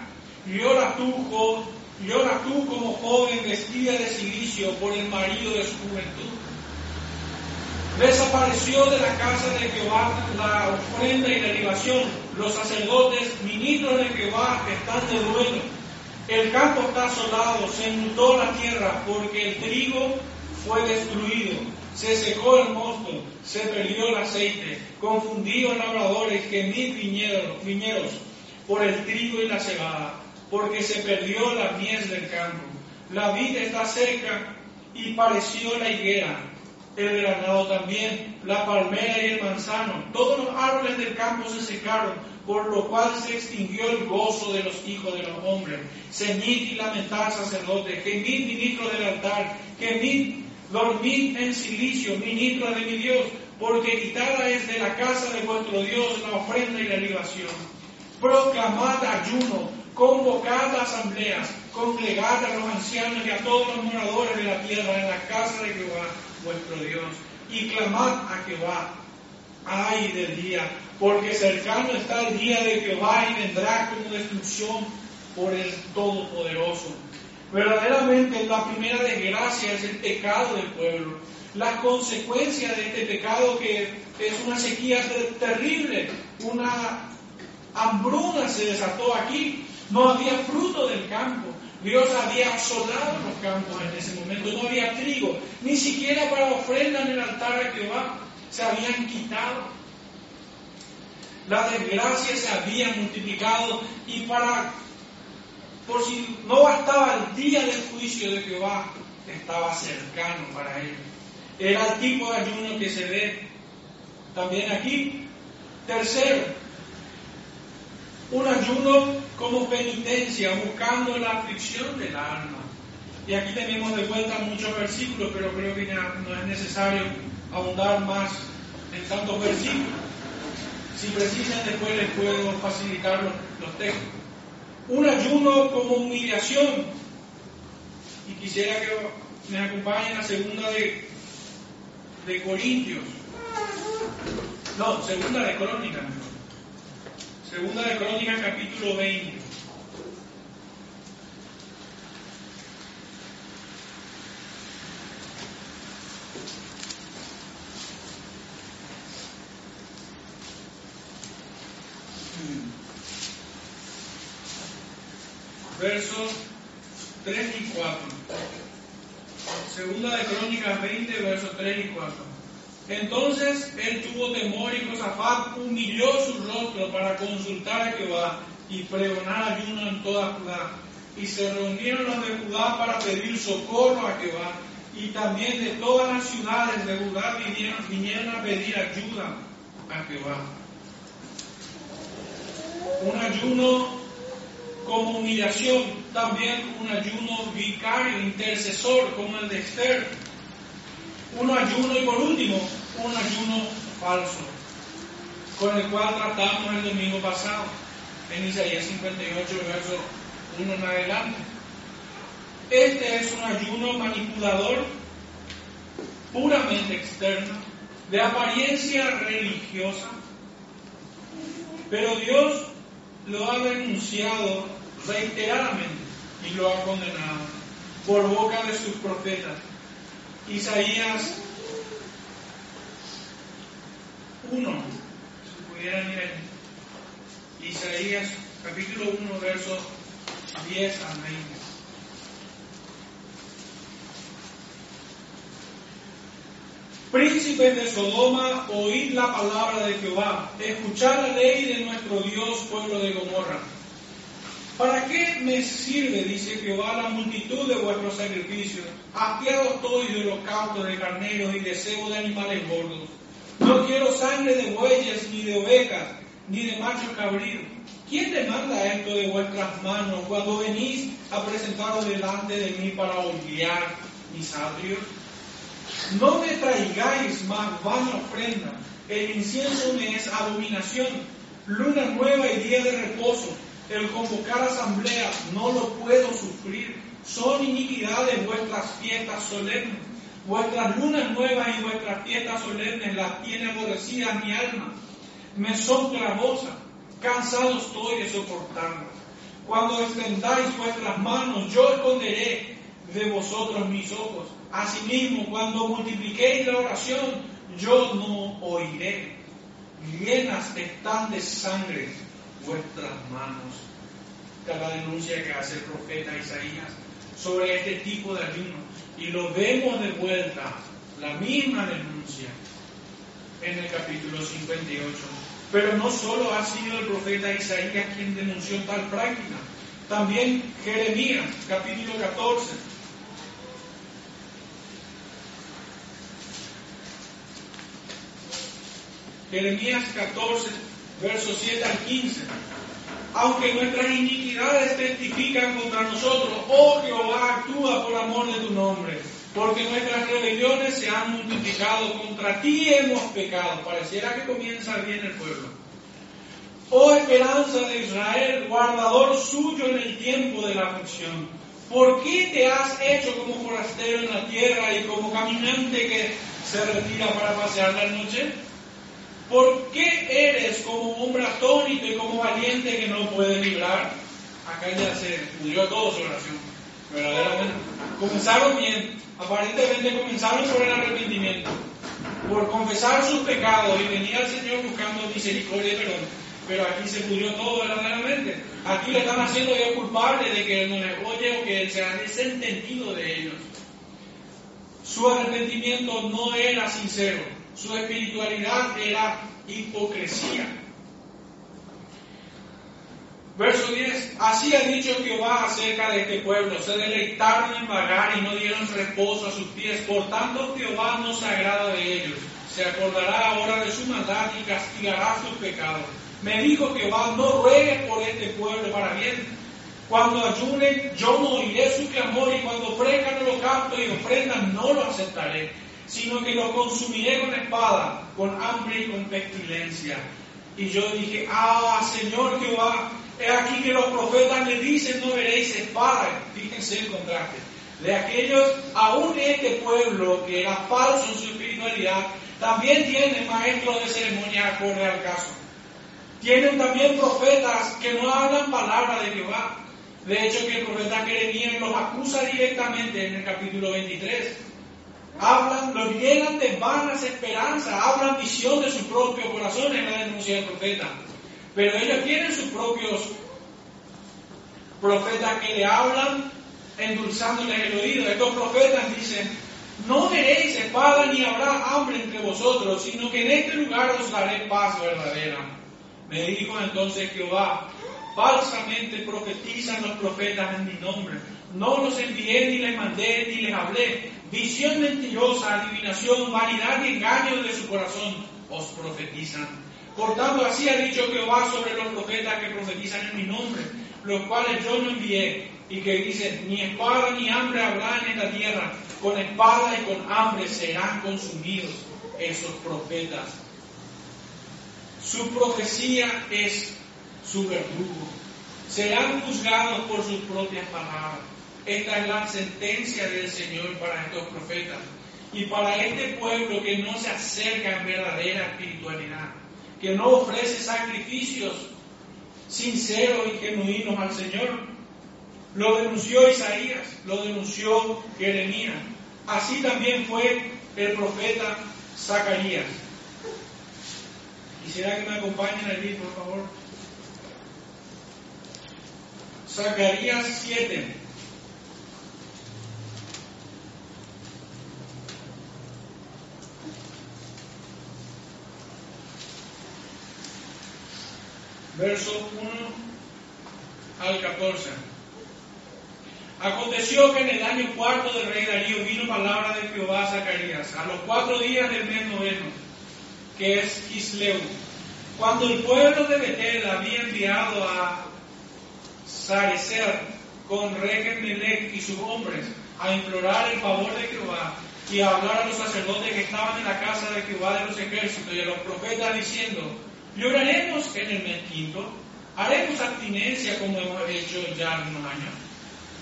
Yo la tujo, la tú como joven vestida de silicio por el marido de su juventud. Desapareció de la casa de Jehová la ofrenda y la libación. Los sacerdotes, ministros de Jehová, están de duelo. El campo está asolado, se inundó la tierra porque el trigo fue destruido. Se secó el mosto, se perdió el aceite, confundidos labradores, viñedos, viñeros por el trigo y la cebada, porque se perdió la miel del campo. La vida está seca y pareció la higuera, el granado también, la palmera y el manzano. Todos los árboles del campo se secaron, por lo cual se extinguió el gozo de los hijos de los hombres. Ceñid y lamentad, sacerdote, gemid ministro del altar, gemid Dormid en silicio, ministro de mi Dios, porque quitada es de la casa de vuestro Dios la ofrenda y la libación. Proclamad ayuno, convocad asambleas, congregad a los ancianos y a todos los moradores de la tierra en la casa de Jehová, vuestro Dios, y clamad a Jehová. Ay del día, porque cercano está el día de Jehová y vendrá como destrucción por el Todopoderoso. Verdaderamente la primera desgracia es el pecado del pueblo. Las consecuencias de este pecado que es una sequía terrible, una hambruna se desató aquí, no había fruto del campo. Dios había asolado los campos en ese momento, no había trigo, ni siquiera para ofrenda en el altar a Jehová, se habían quitado. Las desgracias se habían multiplicado y para por si no bastaba el día del juicio de Jehová, estaba cercano para él. Era el tipo de ayuno que se ve también aquí. Tercero, un ayuno como penitencia, buscando la aflicción del alma. Y aquí tenemos de vuelta muchos versículos, pero creo que no es necesario ahondar más en tantos versículos. Si precisan, después les puedo facilitar los, los textos un ayuno como humillación. Y quisiera que me acompañen a segunda de, de Corintios. No, segunda de Crónicas. Segunda de Crónicas capítulo 20. versos 3 y 4. Segunda de Crónicas 20, versos 3 y 4. Entonces él tuvo temor y Josafat humilló su rostro para consultar a Jehová y pregonar ayuno en toda Judá. Y se reunieron los de Judá para pedir socorro a Jehová. Y también de todas las ciudades de Judá vinieron, vinieron a pedir ayuda a Jehová. Un ayuno como humillación, también un ayuno vicario, intercesor, como el de Esther. Un ayuno y por último, un ayuno falso, con el cual tratamos el domingo pasado, en Isaías 58, verso 1 en adelante. Este es un ayuno manipulador, puramente externo, de apariencia religiosa, pero Dios lo ha denunciado reiteradamente y lo ha condenado por boca de sus profetas. Isaías 1, si pudieran ir ahí. Isaías capítulo 1, versos 10 a 20. Príncipes de Sodoma, oíd la palabra de Jehová, escuchad la ley de nuestro Dios, pueblo de Gomorra. ¿Para qué me sirve, dice Jehová, la multitud de vuestros sacrificios? Hastiado estoy de holocaustos de carneros y de cebo de animales gordos. No quiero sangre de bueyes, ni de ovejas, ni de machos cabríos. ¿Quién demanda esto de vuestras manos cuando venís a presentaros delante de mí para holguear mis atrios? No me traigáis más vana ofrenda, el incienso me es abominación, luna nueva y día de reposo, el convocar asamblea no lo puedo sufrir, son iniquidades vuestras fiestas solemnes, vuestras lunas nuevas y vuestras fiestas solemnes las tiene aborrecidas mi alma, me son clavosas, cansado estoy de soportarlas. Cuando extendáis vuestras manos, yo esconderé de vosotros mis ojos. Asimismo, cuando multipliquéis la oración, yo no oiré. Llenas están de sangre vuestras manos. La denuncia que hace el profeta Isaías sobre este tipo de ayuno. Y lo vemos de vuelta, la misma denuncia, en el capítulo 58. Pero no solo ha sido el profeta Isaías quien denunció tal práctica, también Jeremías, capítulo 14. Jeremías 14, versos 7 al 15. Aunque nuestras iniquidades testifican contra nosotros, oh Jehová, actúa por amor de tu nombre, porque nuestras rebeliones se han multiplicado, contra ti hemos pecado. Pareciera que comienza bien el pueblo. Oh esperanza de Israel, guardador suyo en el tiempo de la aflicción. ¿Por qué te has hecho como forastero en la tierra y como caminante que se retira para pasear la noche? ¿Por qué eres como hombre atónito y como valiente que no puede librar? Acá ya se murió todo su oración, verdaderamente. Comenzaron bien, aparentemente comenzaron por el arrepentimiento, por confesar sus pecados y venir al Señor buscando misericordia y perdón. Pero aquí se murió todo verdaderamente. Aquí le están haciendo ellos culpables de que no les oye o que se ha desentendido de ellos. Su arrepentimiento no era sincero su espiritualidad era hipocresía. Verso 10. Así ha dicho Jehová acerca de este pueblo. Se deleitaron en vagar y no dieron reposo a sus pies. Por tanto Jehová no se agrada de ellos. Se acordará ahora de su maldad y castigará sus pecados. Me dijo Jehová, no ruegues por este pueblo para bien. Cuando ayunen, yo no oiré su clamor y cuando ofrezcan holocausto y ofrendan, no lo aceptaré sino que lo consumiré con espada, con hambre y con pestilencia. Y yo dije, ah, Señor Jehová, es aquí que los profetas le dicen, no veréis espada. Fíjense el contraste. De aquellos, aún este pueblo que era falso en su espiritualidad, también tienen maestros de ceremonia acorde al caso. Tienen también profetas que no hablan palabra de Jehová. De hecho, que el profeta Jeremías los acusa directamente en el capítulo 23 hablan, los llenan de vanas esperanzas, hablan visión de su propio corazón en la denuncia del profeta. Pero ellos tienen sus propios profetas que le hablan endulzándoles el oído. Estos profetas dicen, no veréis espada ni habrá hambre entre vosotros, sino que en este lugar os daré paz verdadera. Me dijo entonces Jehová, falsamente profetizan los profetas en mi nombre. No los envié ni les mandé ni les hablé, visión mentirosa, adivinación, vanidad y engaño de su corazón os profetizan. Por tanto, así ha dicho Jehová sobre los profetas que profetizan en mi nombre, los cuales yo no envié, y que dicen, ni espada ni hambre habrán en la tierra, con espada y con hambre serán consumidos esos profetas. Su profecía es su verdugo. Serán juzgados por sus propias palabras. Esta es la sentencia del Señor para estos profetas y para este pueblo que no se acerca en verdadera espiritualidad, que no ofrece sacrificios sinceros y genuinos al Señor. Lo denunció Isaías, lo denunció Jeremías. Así también fue el profeta Zacarías. Quisiera que me acompañen allí, por favor. Zacarías 7. Verso 1 al 14. Aconteció que en el año cuarto del rey Darío vino palabra de Jehová a Zacarías, a los cuatro días del mes noveno, que es Kisleu. Cuando el pueblo de Betel había enviado a Sarecer con Melech y sus hombres a implorar el favor de Jehová, y a hablar a los sacerdotes que estaban en la casa de Jehová de los ejércitos y a los profetas diciendo, lloraremos en el mes quinto, haremos abstinencia como hemos hecho ya unos años.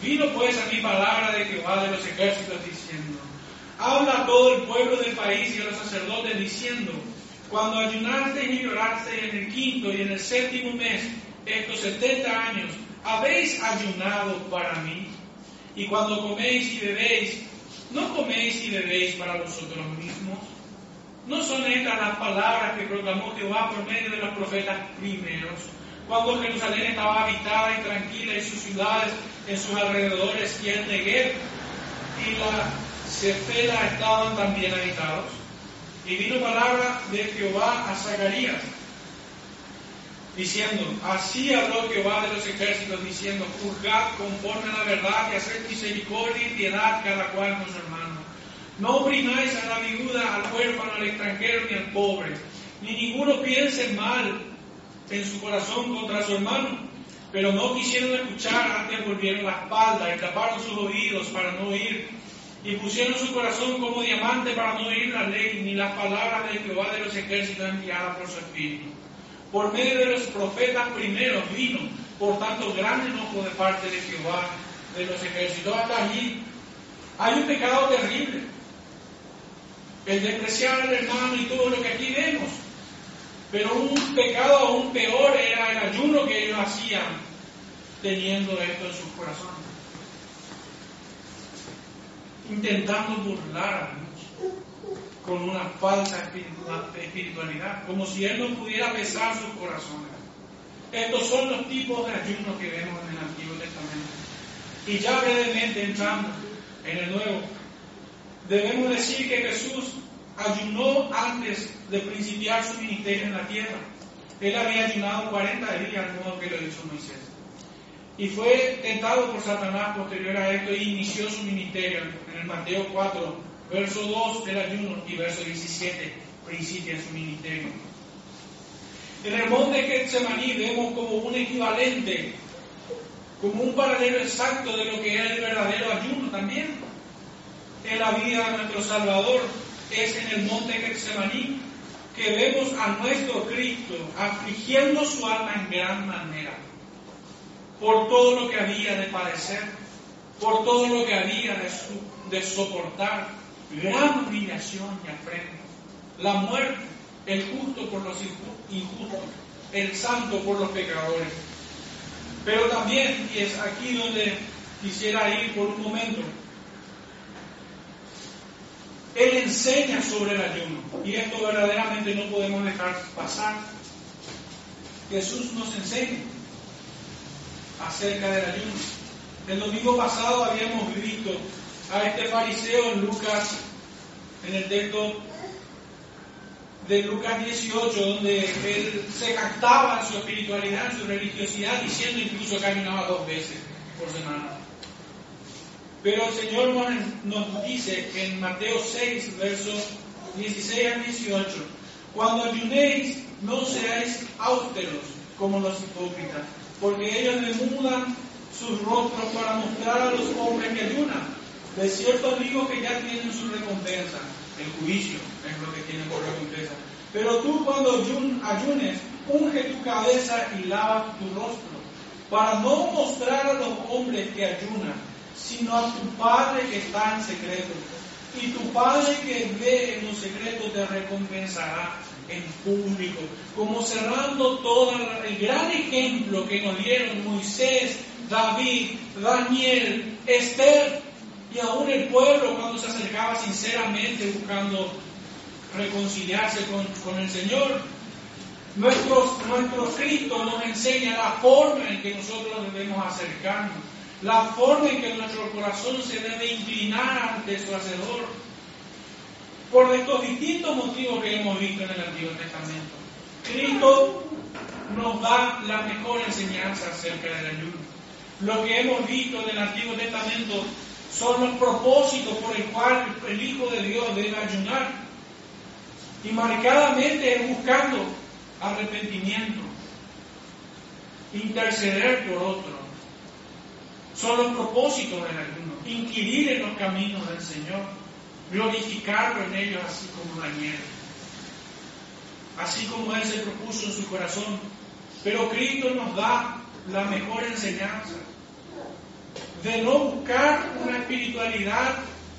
Vino pues a mi palabra de Jehová de los ejércitos diciendo, habla a todo el pueblo del país y a los sacerdotes diciendo, cuando ayunaste y lloraste en el quinto y en el séptimo mes, estos setenta años, habéis ayunado para mí. Y cuando coméis y bebéis, ¿no coméis y bebéis para vosotros mismos? ¿No son estas las palabras que proclamó Jehová por medio de los profetas primeros? Cuando Jerusalén estaba habitada y tranquila y sus ciudades en sus alrededores y el Negev y la Cefela estaban también habitados. Y vino palabra de Jehová a Zacarías, diciendo, así habló Jehová de los ejércitos, diciendo, juzgad conforme a la verdad y haced misericordia y piedad cada cual con su hermano. No oprimáis a la viuda, al huérfano, al extranjero ni al pobre, ni ninguno piense mal en su corazón contra su hermano. Pero no quisieron escuchar, antes volvieron la espalda y taparon sus oídos para no oír y pusieron su corazón como diamante para no oír la ley ni las palabras de Jehová de los ejércitos enviadas por su espíritu. Por medio de los profetas primeros vino, por tanto, gran enojo de parte de Jehová de los ejércitos. Hasta allí hay un pecado terrible. El despreciar al hermano y todo lo que aquí vemos. Pero un pecado aún peor era el ayuno que ellos hacían teniendo esto en sus corazones intentando burlar a Dios con una falsa espiritualidad, como si Él no pudiera besar sus corazones. Estos son los tipos de ayuno que vemos en el Antiguo Testamento. Y ya brevemente entrando en el Nuevo, debemos decir que Jesús ayunó antes de principiar su ministerio en la tierra. Él había ayunado 40 días, modo que lo hizo Moisés. Y fue tentado por Satanás posterior a esto y inició su ministerio en el Mateo 4, verso 2 del ayuno y verso 17, principia su ministerio. En el monte Getsemaní vemos como un equivalente, como un paralelo exacto de lo que era el verdadero ayuno también. En la vida de nuestro Salvador es en el monte Getsemaní que vemos a nuestro Cristo afligiendo su alma en gran manera por todo lo que había de padecer, por todo lo que había de, soportar, gran humillación y afrenta, la muerte, el justo por los injustos, el santo por los pecadores. Pero también, y es aquí donde quisiera ir por un momento, Él enseña sobre el ayuno, y esto verdaderamente no podemos dejar pasar. Jesús nos enseña acerca del ayuno. El domingo pasado habíamos visto a este fariseo en Lucas, en el texto de Lucas 18, donde él se captaba en su espiritualidad, su religiosidad, diciendo incluso que ayunaba dos veces por semana. Pero el Señor nos dice en Mateo 6, versos 16 al 18, cuando ayunéis, no seáis austeros como los hipócritas porque ellos demudan sus rostros para mostrar a los hombres que ayunan. De cierto digo que ya tienen su recompensa, el juicio es lo que tienen por recompensa. Pero tú cuando ayunes, unge tu cabeza y lava tu rostro, para no mostrar a los hombres que ayunan, sino a tu Padre que está en secreto. Y tu Padre que ve en los secretos te recompensará en público, como cerrando todo el gran ejemplo que nos dieron Moisés, David, Daniel, Esther y aún el pueblo cuando se acercaba sinceramente buscando reconciliarse con, el Señor. Nuestro, nuestro Cristo nos enseña la forma en que nosotros debemos acercarnos, la forma en que nuestro corazón se debe inclinar ante su Hacedor por estos distintos motivos que hemos visto en el Antiguo Testamento. Cristo nos da la mejor enseñanza acerca del ayuno. Lo que hemos visto en el Antiguo Testamento son los propósitos por el cual el Hijo de Dios debe ayunar. Y marcadamente es buscando arrepentimiento, interceder por otro. Son los propósitos del ayuno, inquirir en los caminos del Señor. Glorificarlo en ellos así como Daniel, así como Él se propuso en su corazón. Pero Cristo nos da la mejor enseñanza. De no buscar una espiritualidad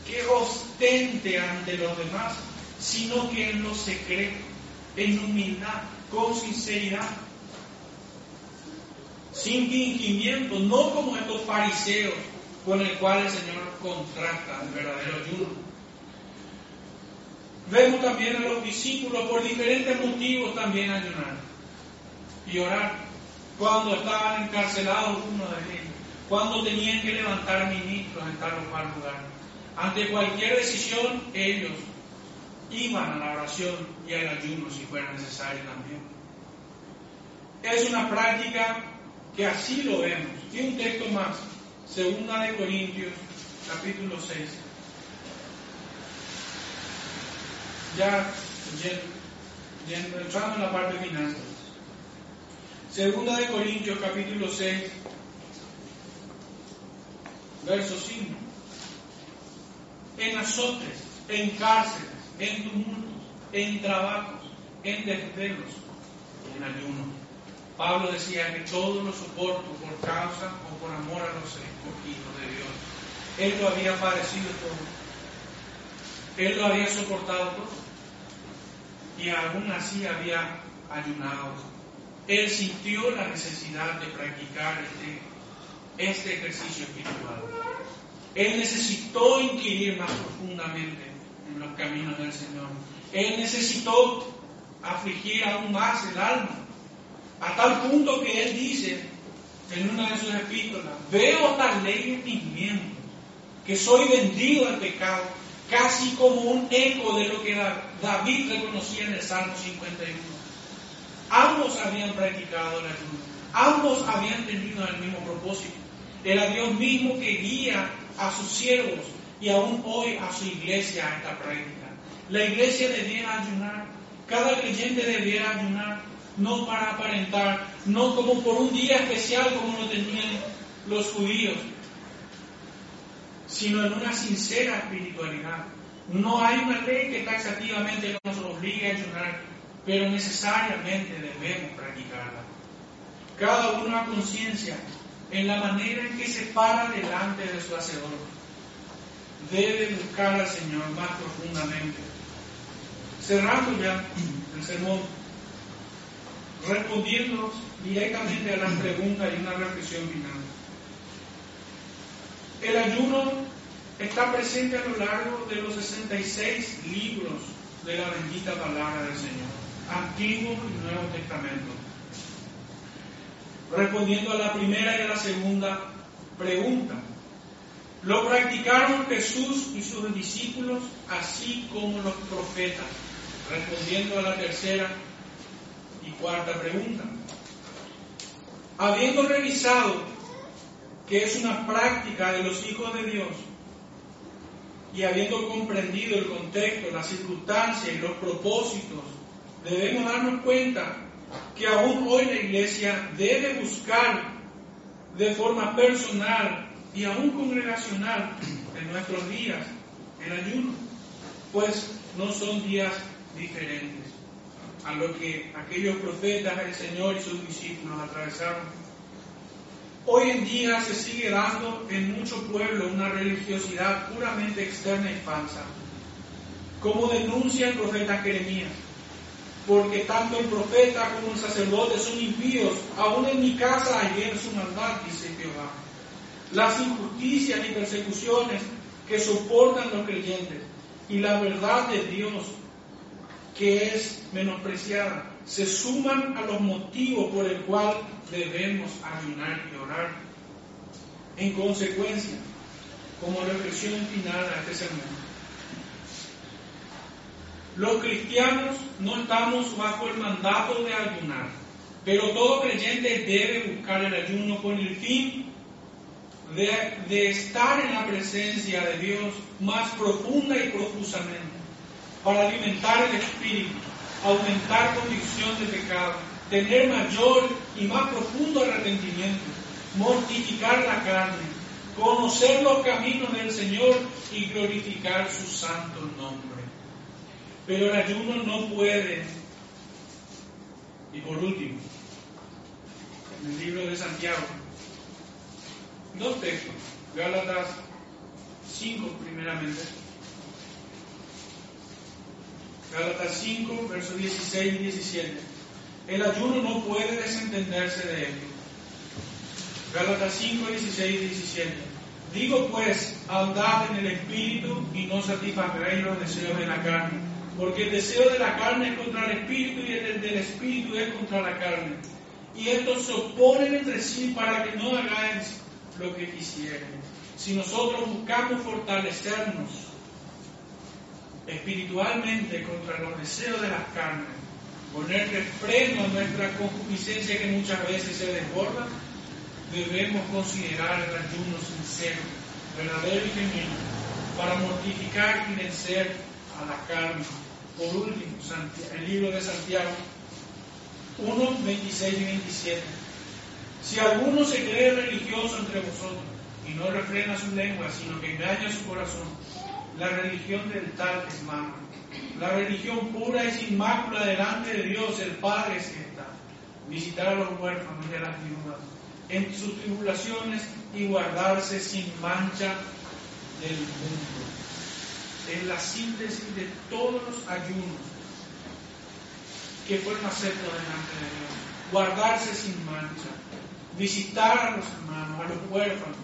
que ostente ante los demás, sino que en lo secreto, en humildad, con sinceridad, sin fingimiento, no como estos fariseos con el cual el Señor contrasta el verdadero ayuno. Vemos también a los discípulos por diferentes motivos también ayunar y orar. Cuando estaban encarcelados uno de ellos, cuando tenían que levantar ministros en tal o cual lugar. Ante cualquier decisión, ellos iban a la oración y al ayuno si fuera necesario también. Es una práctica que así lo vemos. Y un texto más, segunda de Corintios, capítulo 6. Ya entrando en la parte final. Segunda de Corintios, capítulo 6, verso 5. En azotes, en cárceles, en tumultos, en trabajos, en desvelos en ayuno. Pablo decía que todo lo soporto por causa o por amor a los escogidos de Dios. Él lo había padecido todo. Él lo había soportado todo. Y aún así había ayunado. Él sintió la necesidad de practicar este, este ejercicio espiritual. Él necesitó inquirir más profundamente en los caminos del Señor. Él necesitó afligir aún más el alma, a tal punto que él dice en una de sus epístolas, veo tal ley en mis miembros, que soy vendido al pecado, casi como un eco de lo que David reconocía en el Salmo 51. Ambos habían practicado la ayuno, ambos habían tenido el mismo propósito. Era Dios mismo que guía a sus siervos y aún hoy a su iglesia a esta práctica. La iglesia debiera ayunar, cada creyente debiera ayunar, no para aparentar, no como por un día especial como lo tenían los judíos, sino en una sincera espiritualidad. No hay una ley que taxativamente nos obligue a ayunar, pero necesariamente debemos practicarla. Cada uno a conciencia en la manera en que se para delante de su Hacedor debe buscar al Señor más profundamente. Cerrando ya el sermón, respondiendo directamente a las preguntas y una reflexión final. El ayuno está presente a lo largo de los 66 libros de la bendita palabra del Señor, Antiguo y Nuevo Testamento. Respondiendo a la primera y a la segunda pregunta, lo practicaron Jesús y sus discípulos, así como los profetas. Respondiendo a la tercera y cuarta pregunta. Habiendo revisado que es una práctica de los hijos de Dios y habiendo comprendido el contexto, las circunstancias y los propósitos, debemos darnos cuenta que aún hoy la iglesia debe buscar de forma personal y aún congregacional en nuestros días, el ayuno, pues no son días diferentes a lo que aquellos profetas del Señor y sus discípulos atravesaron. Hoy en día se sigue dando en muchos pueblos una religiosidad puramente externa y falsa, como denuncia el profeta Jeremías, porque tanto el profeta como el sacerdote son impíos, aún en mi casa hay su maldad, dice Jehová las injusticias y persecuciones que soportan los creyentes y la verdad de Dios que es menospreciada se suman a los motivos por el cual debemos ayunar y orar. En consecuencia, como reflexión final a este sermón, los cristianos no estamos bajo el mandato de ayunar, pero todo creyente debe buscar el ayuno con el fin de, estar en la presencia de Dios más profunda y profusamente, para alimentar el espíritu, aumentar convicción de pecado, tener mayor y más profundo arrepentimiento, mortificar la carne, conocer los caminos del Señor y glorificar su santo nombre. Pero el ayuno no puede. Y por último, en el libro de Santiago, dos textos, Gálatas 5 primeramente. Gálatas 5, versos 16 y 17. El ayuno no puede desentenderse de él. Gálatas 5, 16 y 17. Digo pues, andad en el espíritu y no satisfaréis los deseos de la carne. Porque el deseo de la carne es contra el espíritu y el del espíritu es contra la carne. Y estos se oponen entre sí para que no hagáis lo que quisierais. Si nosotros buscamos fortalecernos espiritualmente contra los deseos de las carnes, ponerle freno a nuestra concupiscencia que muchas veces se desborda, debemos considerar el ayuno sincero, verdadero y genuino, para mortificar y vencer a la carne. Por último, el libro de Santiago 1, 26 y 27. Si alguno se cree religioso entre vosotros y no refrena su lengua, sino que engaña su corazón, la religión del tal es mala. La religión pura y sin mácula delante de Dios, el Padre es esta. Visitar a los huérfanos y a las viudas en sus tribulaciones y guardarse sin mancha del mundo. Es la síntesis de todos los ayunos que fueron aceptos delante de Dios. Guardarse sin mancha, visitar a los hermanos, a los huérfanos,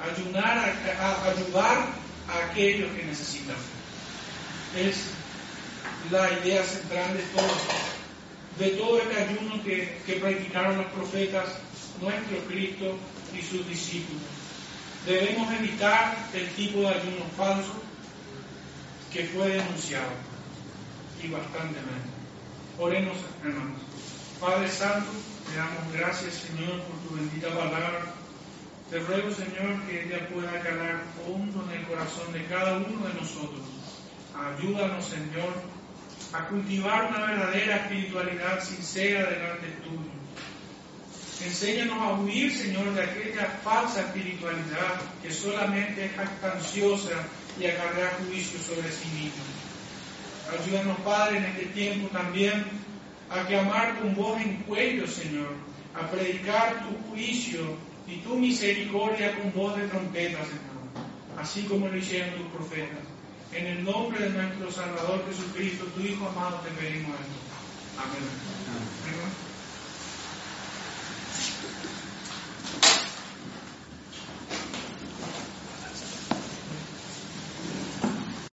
ayunar a, ayudar aquellos que necesitan. Es la idea central de todo, de todo este ayuno que, que practicaron los profetas, nuestro Cristo y sus discípulos. Debemos evitar el tipo de ayuno falso que fue denunciado y bastantemente. Oremos, hermanos. Padre Santo, te damos gracias, Señor, por tu bendita palabra. Te ruego, Señor, que ella pueda calar hondo en el corazón de cada uno de nosotros. Ayúdanos, Señor, a cultivar una verdadera espiritualidad sincera delante tuyo. Enséñanos a huir, Señor, de aquella falsa espiritualidad que solamente es jactanciosa y acarrea juicio sobre sí misma. Ayúdanos, Padre, en este tiempo también a clamar con voz en cuello, Señor, a predicar tu juicio y tu misericordia con voz de trompeta, Señor, así como lo hicieron tus profetas. En el nombre de nuestro Salvador Jesucristo, tu Hijo amado, te pedimos esto. Amén. Amén.